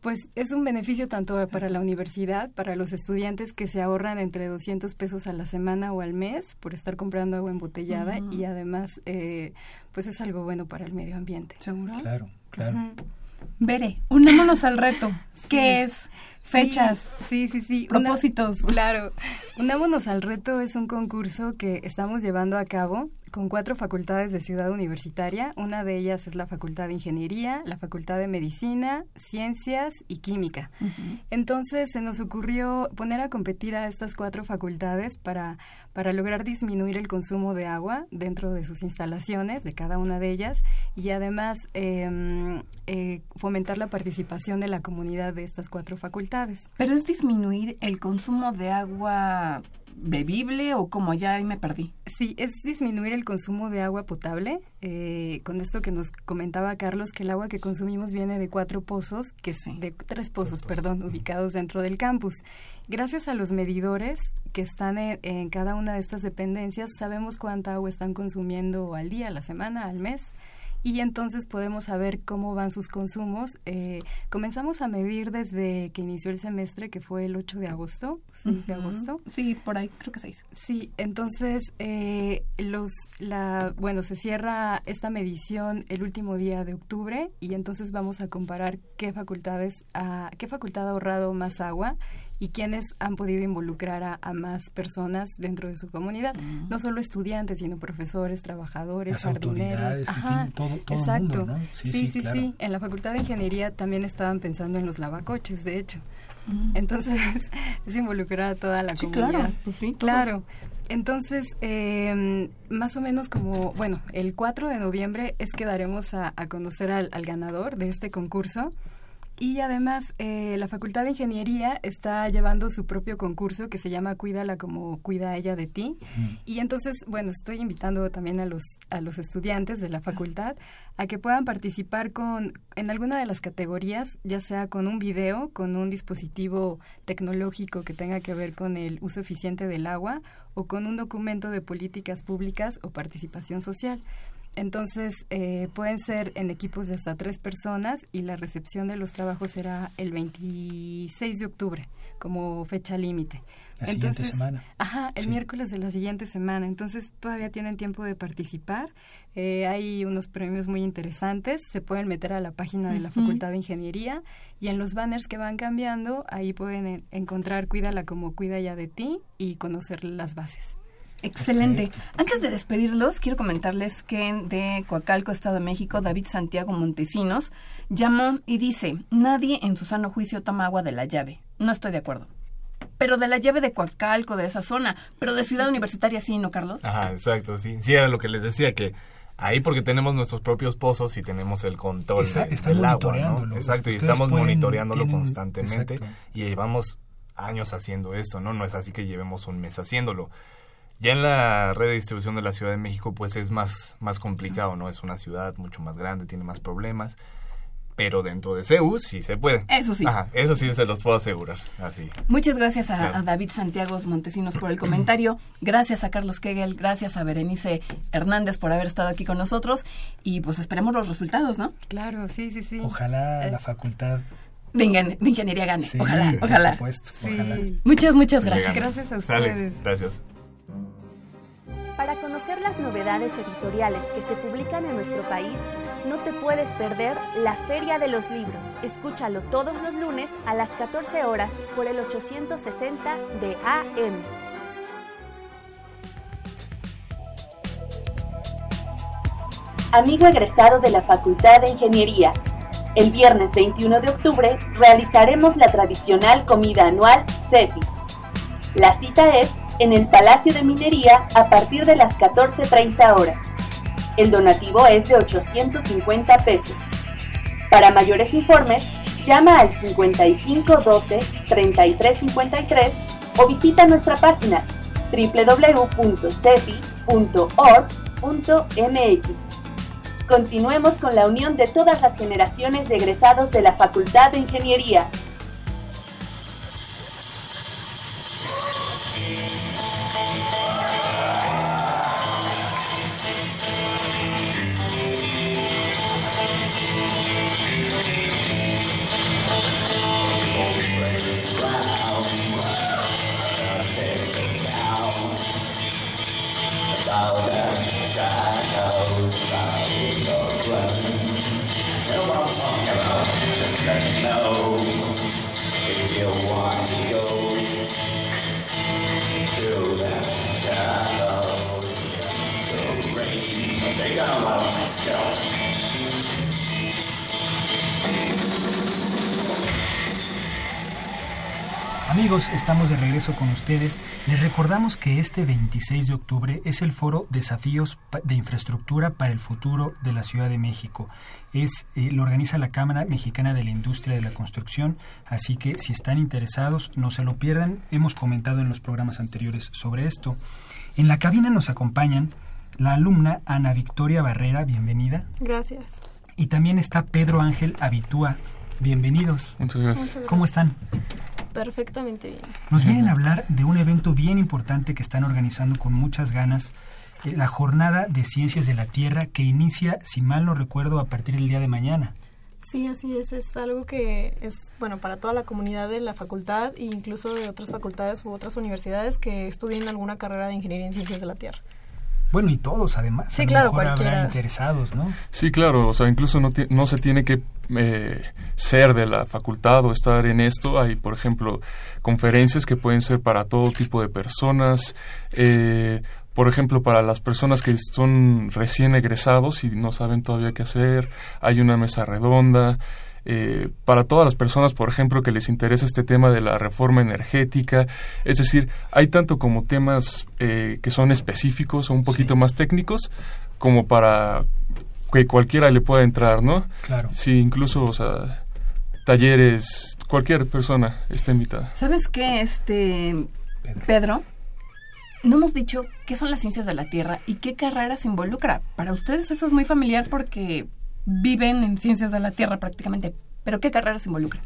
pues es un beneficio tanto para la universidad, para los estudiantes que se ahorran entre 200 pesos a la semana o al mes por estar comprando agua embotellada y además eh, pues es algo bueno para el medio ambiente. ¿Seguro? Claro, claro. Veré, unámonos al reto. ¿Qué es? Fechas. Sí, sí, sí. Propósitos. claro. Unámonos al reto es un concurso que estamos llevando a cabo con cuatro facultades de Ciudad Universitaria. Una de ellas es la Facultad de Ingeniería, la Facultad de Medicina, Ciencias y Química. Entonces se nos ocurrió poner a competir a estas cuatro facultades para, para lograr disminuir el consumo de agua dentro de sus instalaciones, de cada una de ellas, y además em, eh, fomentar la participación de la comunidad de estas cuatro facultades. Pero es disminuir el consumo de agua bebible o como ya ahí me perdí? Sí, es disminuir el consumo de agua potable. Eh, con esto que nos comentaba Carlos, que el agua que consumimos viene de cuatro pozos, que de tres pozos, perdón, ubicados dentro del campus. Gracias a los medidores que están en, en cada una de estas dependencias, sabemos cuánta agua están consumiendo al día, a la semana, al mes y entonces podemos saber cómo van sus consumos. Eh, comenzamos a medir desde que inició el semestre, que fue el 8 de agosto, 6 de agosto. Sí, por ahí, creo que 6. Sí, entonces, eh, los, la, bueno, se cierra esta medición el último día de octubre y entonces vamos a comparar qué facultades, a, qué facultad ha ahorrado más agua y quienes han podido involucrar a, más personas dentro de su comunidad, no solo estudiantes, sino profesores, trabajadores, jardineros. Ajá, todo, exacto. El mundo, Sí, sí, sí, sí, En la Facultad de Ingeniería también estaban pensando en los lavacoches, de hecho. Entonces, es involucrar a toda la comunidad. Claro, pues sí, claro. Entonces, eh, más o menos como, bueno, el 4 de noviembre es que daremos a, conocer al, al ganador de este concurso Y además, eh, la Facultad de Ingeniería está llevando su propio concurso que se llama Cuídala como cuida ella de ti. Y entonces, bueno, estoy invitando también a los, a los estudiantes de la facultad a que puedan participar con, en alguna de las categorías, ya sea con un video, con un dispositivo tecnológico que tenga que ver con el uso eficiente del agua o con un documento de políticas públicas o participación social. Entonces, eh, pueden ser en equipos de hasta tres personas y la recepción de los trabajos será el 26 de octubre como fecha límite. La siguiente semana. Ajá, el miércoles de la siguiente semana. Entonces, todavía tienen tiempo de participar. Eh, hay unos premios muy interesantes. Se pueden meter a la página de la Facultad de Ingeniería y en los banners que van cambiando, ahí pueden encontrar Cuídala como Cuida ya de ti y conocer las bases. Excelente. Antes de despedirlos, quiero comentarles que de Coacalco, Estado de México, David Santiago Montesinos llamó y dice, nadie en su sano juicio toma agua de la llave. No estoy de acuerdo. Pero de la llave de Coacalco, de esa zona, pero de Ciudad Universitaria sí, ¿no, Carlos? Ajá, exacto, sí. Sí, era lo que les decía, que ahí porque tenemos nuestros propios pozos y tenemos el control del agua, ¿no? Exacto, y estamos monitoreándolo constantemente y llevamos años haciendo esto, ¿no? No es así que llevemos un mes haciéndolo. Ya en la red de distribución de la Ciudad de México, pues es más, más complicado, ¿no? Es una ciudad mucho más grande, tiene más problemas. Pero dentro de CEU sí se puede. Eso sí. Ajá, eso sí se los puedo asegurar. Así. Muchas gracias a, David Santiago Montesinos por el comentario. Gracias a Carlos Kegel. Gracias a Berenice Hernández por haber estado aquí con nosotros. Y pues esperemos los resultados, ¿no? Claro, sí, sí, sí. Ojalá la facultad de, ingeniería gane. ojalá, ojalá. Supuesto, ojalá. Muchas, muchas gracias. Gracias a ustedes. gracias. Para conocer las novedades editoriales que se publican en nuestro país, no te puedes perder la Feria de los Libros. Escúchalo todos los lunes a las 14 horas por el 860 de AM. Amigo egresado de la Facultad de Ingeniería, el viernes 21 de octubre realizaremos la tradicional comida anual CEPI. La cita es en el Palacio de Minería a partir de las 14.30 horas. El donativo es de 850 pesos. Para mayores informes, llama al 5512 3353 o visita nuestra página www.cepi.org.mx. Continuemos con la unión de todas las generaciones de egresados de la Facultad de Ingeniería Amigos, estamos de regreso con ustedes. Les recordamos que este 26 de octubre es el foro Desafíos de Infraestructura para el Futuro de la Ciudad de México. Es, eh, lo organiza la Cámara Mexicana de la Industria de la Construcción, así que si están interesados, no se lo pierdan. Hemos comentado en los programas anteriores sobre esto. En la cabina nos acompañan la alumna Ana Victoria Barrera, bienvenida. Gracias. Y también está Pedro Ángel Habitúa. Bienvenidos. Muchas gracias. ¿Cómo están? Perfectamente bien. Nos vienen a hablar de un evento bien importante que están organizando con muchas ganas, eh, la Jornada de Ciencias de la Tierra, que inicia, si mal no recuerdo, a partir del día de mañana. Sí, así es. Es algo que es, bueno, para toda la comunidad de la facultad e incluso de otras facultades u otras universidades que estudien alguna carrera de Ingeniería en Ciencias de la Tierra. Bueno, y todos además. Sí, claro, mejor habrá interesados, ¿no? Sí, claro, o sea, incluso no, no se tiene que eh, ser de la facultad o estar en esto. Hay, por ejemplo, conferencias que pueden ser para todo tipo de personas. Eh, por ejemplo, para las personas que son recién egresados y no saben todavía qué hacer, hay una mesa redonda. Eh, para todas las personas, por ejemplo, que les interesa este tema de la reforma energética. Es decir, hay tanto como temas eh, que son específicos o un poquito más técnicos, como para que cualquiera le pueda entrar, ¿no? Claro. Sí, incluso, o sea, talleres, cualquier persona está invitada. ¿Sabes qué, este Pedro? No hemos dicho qué son las ciencias de la Tierra y qué carreras involucra. Para ustedes eso es muy familiar porque viven en ciencias de la Tierra prácticamente. Pero ¿qué carreras involucra?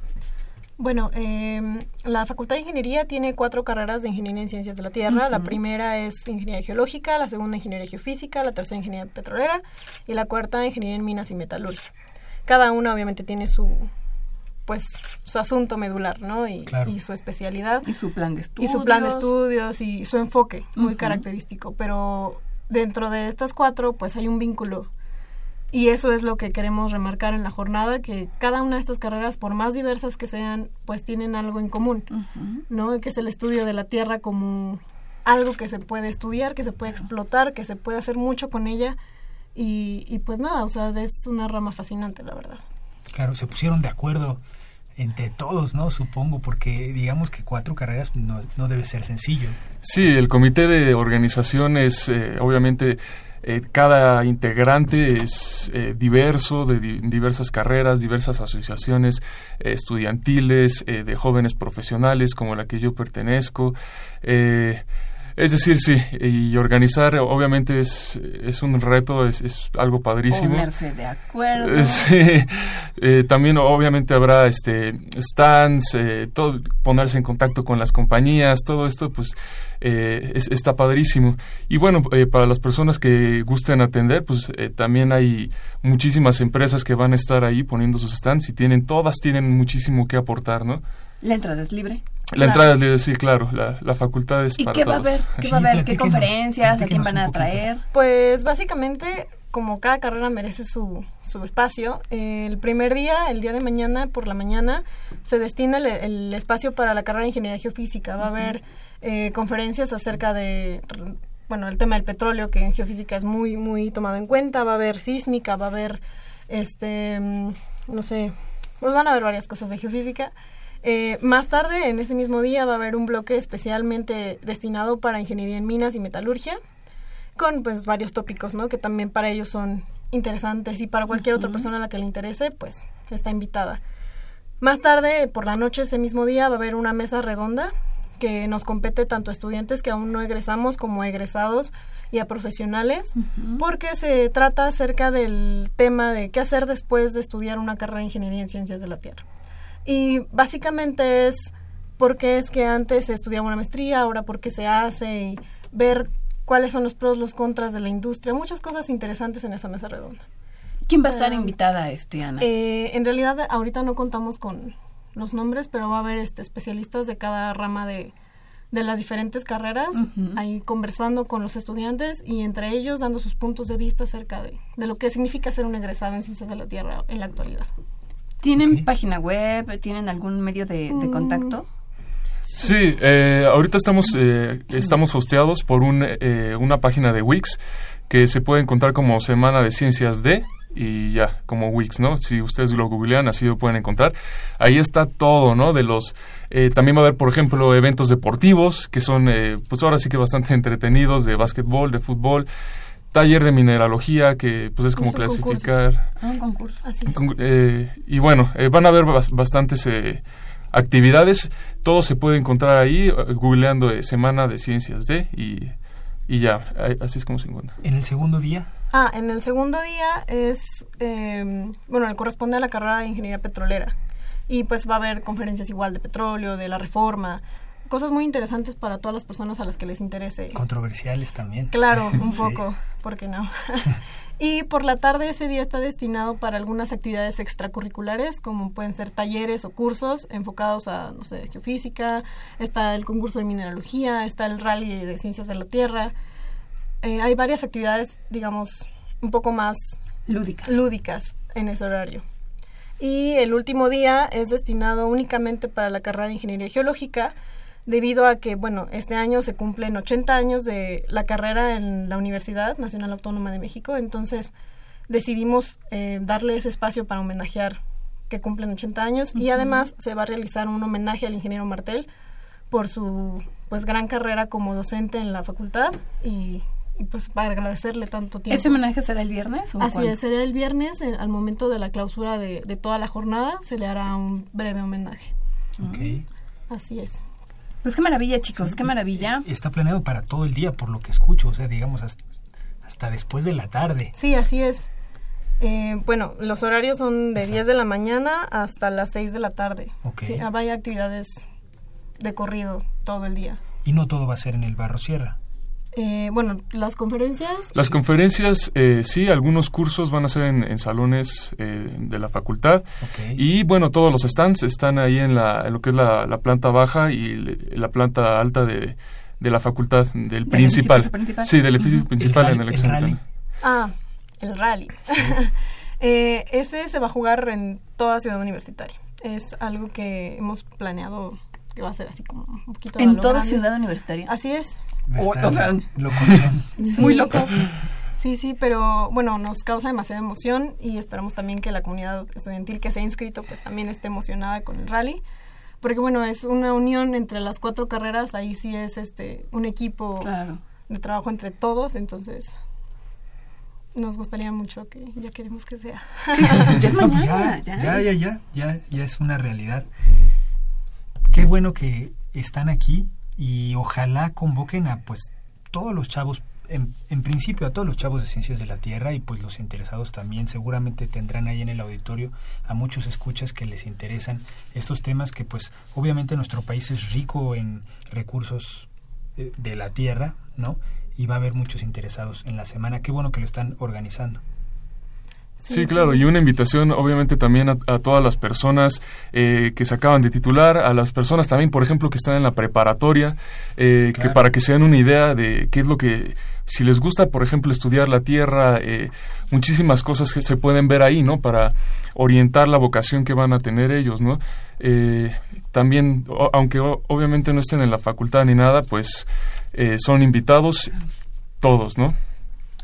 Bueno, eh, la Facultad de Ingeniería tiene cuatro carreras de Ingeniería en Ciencias de la Tierra. La primera es Ingeniería Geológica, la segunda Ingeniería Geofísica, la tercera Ingeniería Petrolera y la cuarta Ingeniería en Minas y Metalurgia. Cada una obviamente tiene su pues su asunto medular, ¿no? Y, y, su especialidad. Y su plan de estudios. Y su plan de estudios y su enfoque, muy característico. Pero dentro de estas cuatro, pues hay un vínculo y eso es lo que queremos remarcar en la jornada, que cada una de estas carreras, por más diversas que sean, pues tienen algo en común, ¿no? Que es el estudio de la Tierra como algo que se puede estudiar, que se puede explotar, que se puede hacer mucho con ella. Y, y pues nada, o sea, es una rama fascinante, la verdad. Claro, se pusieron de acuerdo entre todos, ¿no? Supongo, porque digamos que cuatro carreras no, no debe ser sencillo. Sí, el comité de organización es, eh, obviamente, eh, cada integrante es eh, diverso, de diversas carreras, diversas asociaciones eh, estudiantiles, de jóvenes profesionales como la que yo pertenezco. Es decir, sí, y organizar obviamente es, es un reto, es, es algo padrísimo. Ponerse de acuerdo. Sí, también obviamente habrá este stands, todo, ponerse en contacto con las compañías, todo esto pues eh, está padrísimo. Y bueno, eh, para las personas que gusten atender, pues eh, también hay muchísimas empresas que van a estar ahí poniendo sus stands y tienen, todas tienen muchísimo que aportar, ¿no? La entrada es libre. La entrada es libre, sí, claro. La, la facultad es ¿Y para qué va a haber? ¿Qué va a haber? ¿Qué conferencias? ¿A quién van a traer? Pues básicamente como cada carrera merece su, su espacio, el primer día, el día de mañana, por la mañana, se destina el, espacio para la carrera de Ingeniería Geofísica. Va a haber eh, conferencias acerca de, bueno, el tema del petróleo, que en geofísica es muy, muy tomado en cuenta. Va a haber sísmica, va a haber, este, mm, no sé, pues van a haber varias cosas de geofísica. Eh, más tarde, en ese mismo día, va a haber un bloque especialmente destinado para ingeniería en minas y metalurgia, con pues varios tópicos, ¿no? Que también para ellos son interesantes y para cualquier otra persona a la que le interese, pues está invitada. Más tarde, por la noche, ese mismo día, va a haber una mesa redonda que nos compete tanto a estudiantes que aún no egresamos como a egresados y a profesionales, porque se trata acerca del tema de qué hacer después de estudiar una carrera de ingeniería en ciencias de la Tierra. Y básicamente es por qué es que antes se estudiaba una maestría, ahora por qué se hace y ver cuáles son los pros, los contras de la industria, muchas cosas interesantes en esa mesa redonda. ¿Quién va a estar invitada, este, Ana? Eh, en realidad, ahorita no contamos con, los nombres, pero va a haber este, especialistas de cada rama de, de las diferentes carreras, ahí conversando con los estudiantes y entre ellos dando sus puntos de vista acerca de, de lo que significa ser un egresado en Ciencias de la Tierra en la actualidad. ¿Tienen página web? ¿Tienen algún medio de, mm. contacto? Sí, eh, ahorita estamos, eh, estamos hosteados por un, eh, una página de Wix que se puede encontrar como Semana de Ciencias de y ya, como Wix, ¿no? Si ustedes lo googlean, así lo pueden encontrar. Ahí está todo, ¿no? De los... Eh, también va a haber, por ejemplo, eventos deportivos, que son, eh, pues ahora sí que bastante entretenidos, de básquetbol, de fútbol. Taller de mineralogía, que pues es como clasificar... Un concurso. Así eh, y bueno, van a haber bastantes actividades. Todo se puede encontrar ahí, googleando Semana de Ciencias de y, y ya, así es como se encuentra. ¿En el segundo día? Ah, en el segundo día es, eh, bueno, corresponde a la carrera de ingeniería petrolera. Y pues va a haber conferencias igual de petróleo, de la reforma, cosas muy interesantes para todas las personas a las que les interese. Controversiales también. Claro, un poco, ¿por qué no? y por la tarde ese día está destinado para algunas actividades extracurriculares, como pueden ser talleres o cursos enfocados a, no sé, geofísica, está el concurso de mineralogía, está el rally de ciencias de la tierra, eh, hay varias actividades, digamos, un poco más lúdicas. lúdicas en ese horario. Y el último día es destinado únicamente para la carrera de Ingeniería Geológica, debido a que, bueno, este año se cumplen 80 años de la carrera en la Universidad Nacional Autónoma de México, entonces decidimos eh, darle ese espacio para homenajear que cumplen 80 años y además se va a realizar un homenaje al ingeniero Martel por su pues gran carrera como docente en la facultad y y pues para agradecerle tanto tiempo. ¿Ese homenaje será el viernes? O Así es, será el viernes, al momento de la clausura de, de, toda la jornada, se le hará un breve homenaje. Ok. Así es. Pues qué maravilla, chicos, qué maravilla. Está planeado para todo el día, por lo que escucho, o sea, digamos, hasta, hasta después de la tarde. Sí, así es. Eh, bueno, los horarios son de Exacto. 10 de la mañana hasta las 6 de la tarde. Okay. Sí, hay actividades de corrido todo el día. ¿Y no todo va a ser en el Barro Sierra? Eh, bueno, las conferencias. Las sí. conferencias, eh, sí, algunos cursos van a ser en, en salones eh, de la facultad. Okay. Y bueno, todos los stands están ahí en, la, en lo que es la, la planta baja y le, la planta alta de, de, la facultad, del principal. principal. Sí, del edificio uh -huh. principal el en el el rally. Ah, el rally. Sí. Eh, ese se va a jugar en toda ciudad universitaria. Es algo que hemos planeado que va a ser así como un poquito en toda grande. ciudad universitaria así es o, o sea, sí. muy loco sí sí pero bueno nos causa demasiada emoción y esperamos también que la comunidad estudiantil que se ha inscrito pues también esté emocionada con el rally porque bueno es una unión entre las cuatro carreras ahí sí es este un equipo claro. de trabajo entre todos entonces nos gustaría mucho que ya queremos que sea ya es mañana, no, pues ya, ya, ya, ya, ya, ya, ya es una realidad qué bueno que están aquí y ojalá convoquen a pues todos los chavos en, en, principio a todos los chavos de ciencias de la tierra y pues los interesados también. Seguramente tendrán ahí en el auditorio a muchos escuchas que les interesan estos temas que pues obviamente nuestro país es rico en recursos de, de la tierra no y va a haber muchos interesados en la semana. Qué bueno que lo están organizando Sí, claro, y una invitación obviamente también a, a todas las personas eh, que se acaban de titular, a las personas también, por ejemplo, que están en la preparatoria, eh, claro. que para que se den una idea de qué es lo que, si les gusta, por ejemplo, estudiar la tierra, eh, muchísimas cosas que se pueden ver ahí, ¿no? Para orientar la vocación que van a tener ellos, ¿no? Eh, también, o, aunque o, obviamente no estén en la facultad ni nada, pues eh, son invitados todos, ¿no?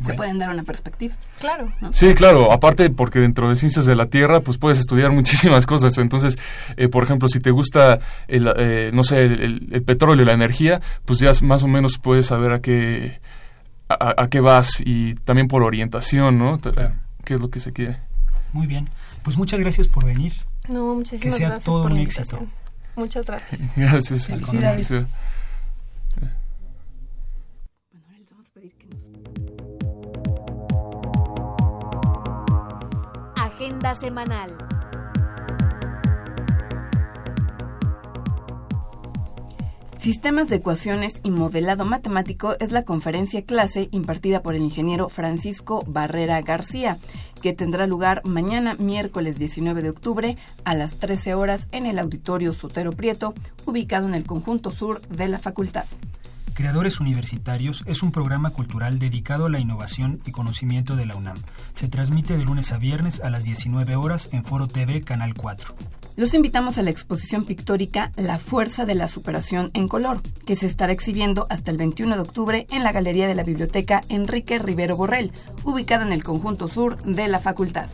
Se pueden dar una perspectiva. Claro. ¿no? Sí, claro, aparte porque dentro de ciencias de la Tierra pues puedes estudiar muchísimas cosas. Entonces, eh, por ejemplo, si te gusta, el, eh, no sé, el, el, petróleo, la energía, pues ya más o menos puedes saber a qué, a, a qué vas y también por orientación, ¿no? Claro. ¿Qué es lo que se quiere? Muy bien, pues muchas gracias por venir. No, muchísimas que sea gracias todo por un éxito. invitación. Muchas gracias. Gracias. Felicidades. Gracias. Semanal. Sistemas de ecuaciones y modelado matemático es la conferencia clase impartida por el ingeniero Francisco Barrera García, que tendrá lugar mañana miércoles 19 de octubre a las 13 horas en el Auditorio Sotero Prieto, ubicado en el conjunto sur de la facultad. Creadores Universitarios es un programa cultural dedicado a la innovación y conocimiento de la UNAM. Se transmite de lunes a viernes a las 19 horas en Foro TV Canal 4. Los invitamos a la exposición pictórica La Fuerza de la Superación en Color, que se estará exhibiendo hasta el 21 de octubre en la Galería de la Biblioteca Enrique Rivero Borrell, ubicada en el conjunto sur de la facultad.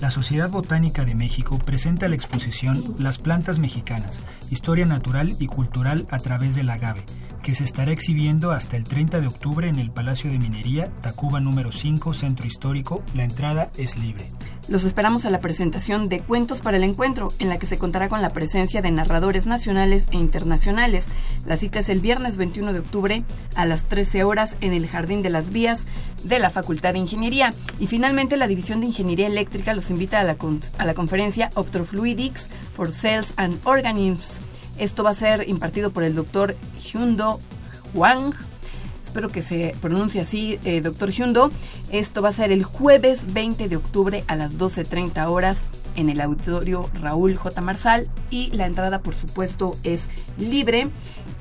La Sociedad Botánica de México presenta la exposición Las plantas mexicanas, historia natural y cultural a través del agave, que se estará exhibiendo hasta el 30 de octubre en el Palacio de Minería, Tacuba número 5, Centro Histórico. La entrada es libre. Los esperamos a la presentación de Cuentos para el Encuentro, en la que se contará con la presencia de narradores nacionales e internacionales. La cita es el viernes 21 de octubre a las 13 horas en el Jardín de las Vías de la Facultad de Ingeniería. Y finalmente la División de Ingeniería Eléctrica los invita a la, a la conferencia Optrofluidics for Cells and Organisms. Esto va a ser impartido por el doctor Hyundo Wang. Espero que se pronuncie así, eh, doctor Hyundo. Esto va a ser el jueves 20 de octubre a las 12.30 horas en el auditorio Raúl J. Marsal y la entrada por supuesto es libre.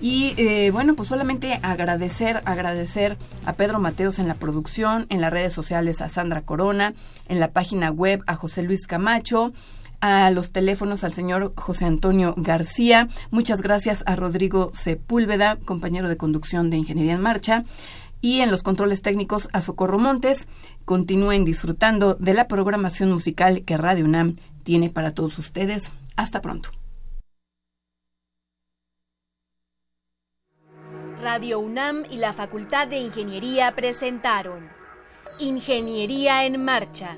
Y eh, bueno, pues solamente agradecer, agradecer a Pedro Mateos en la producción, en las redes sociales a Sandra Corona, en la página web a José Luis Camacho, a los teléfonos al señor José Antonio García. Muchas gracias a Rodrigo Sepúlveda, compañero de conducción de Ingeniería en Marcha. Y en los controles técnicos a Socorro Montes. Continúen disfrutando de la programación musical que Radio UNAM tiene para todos ustedes. Hasta pronto. Radio UNAM y la Facultad de Ingeniería presentaron Ingeniería en Marcha.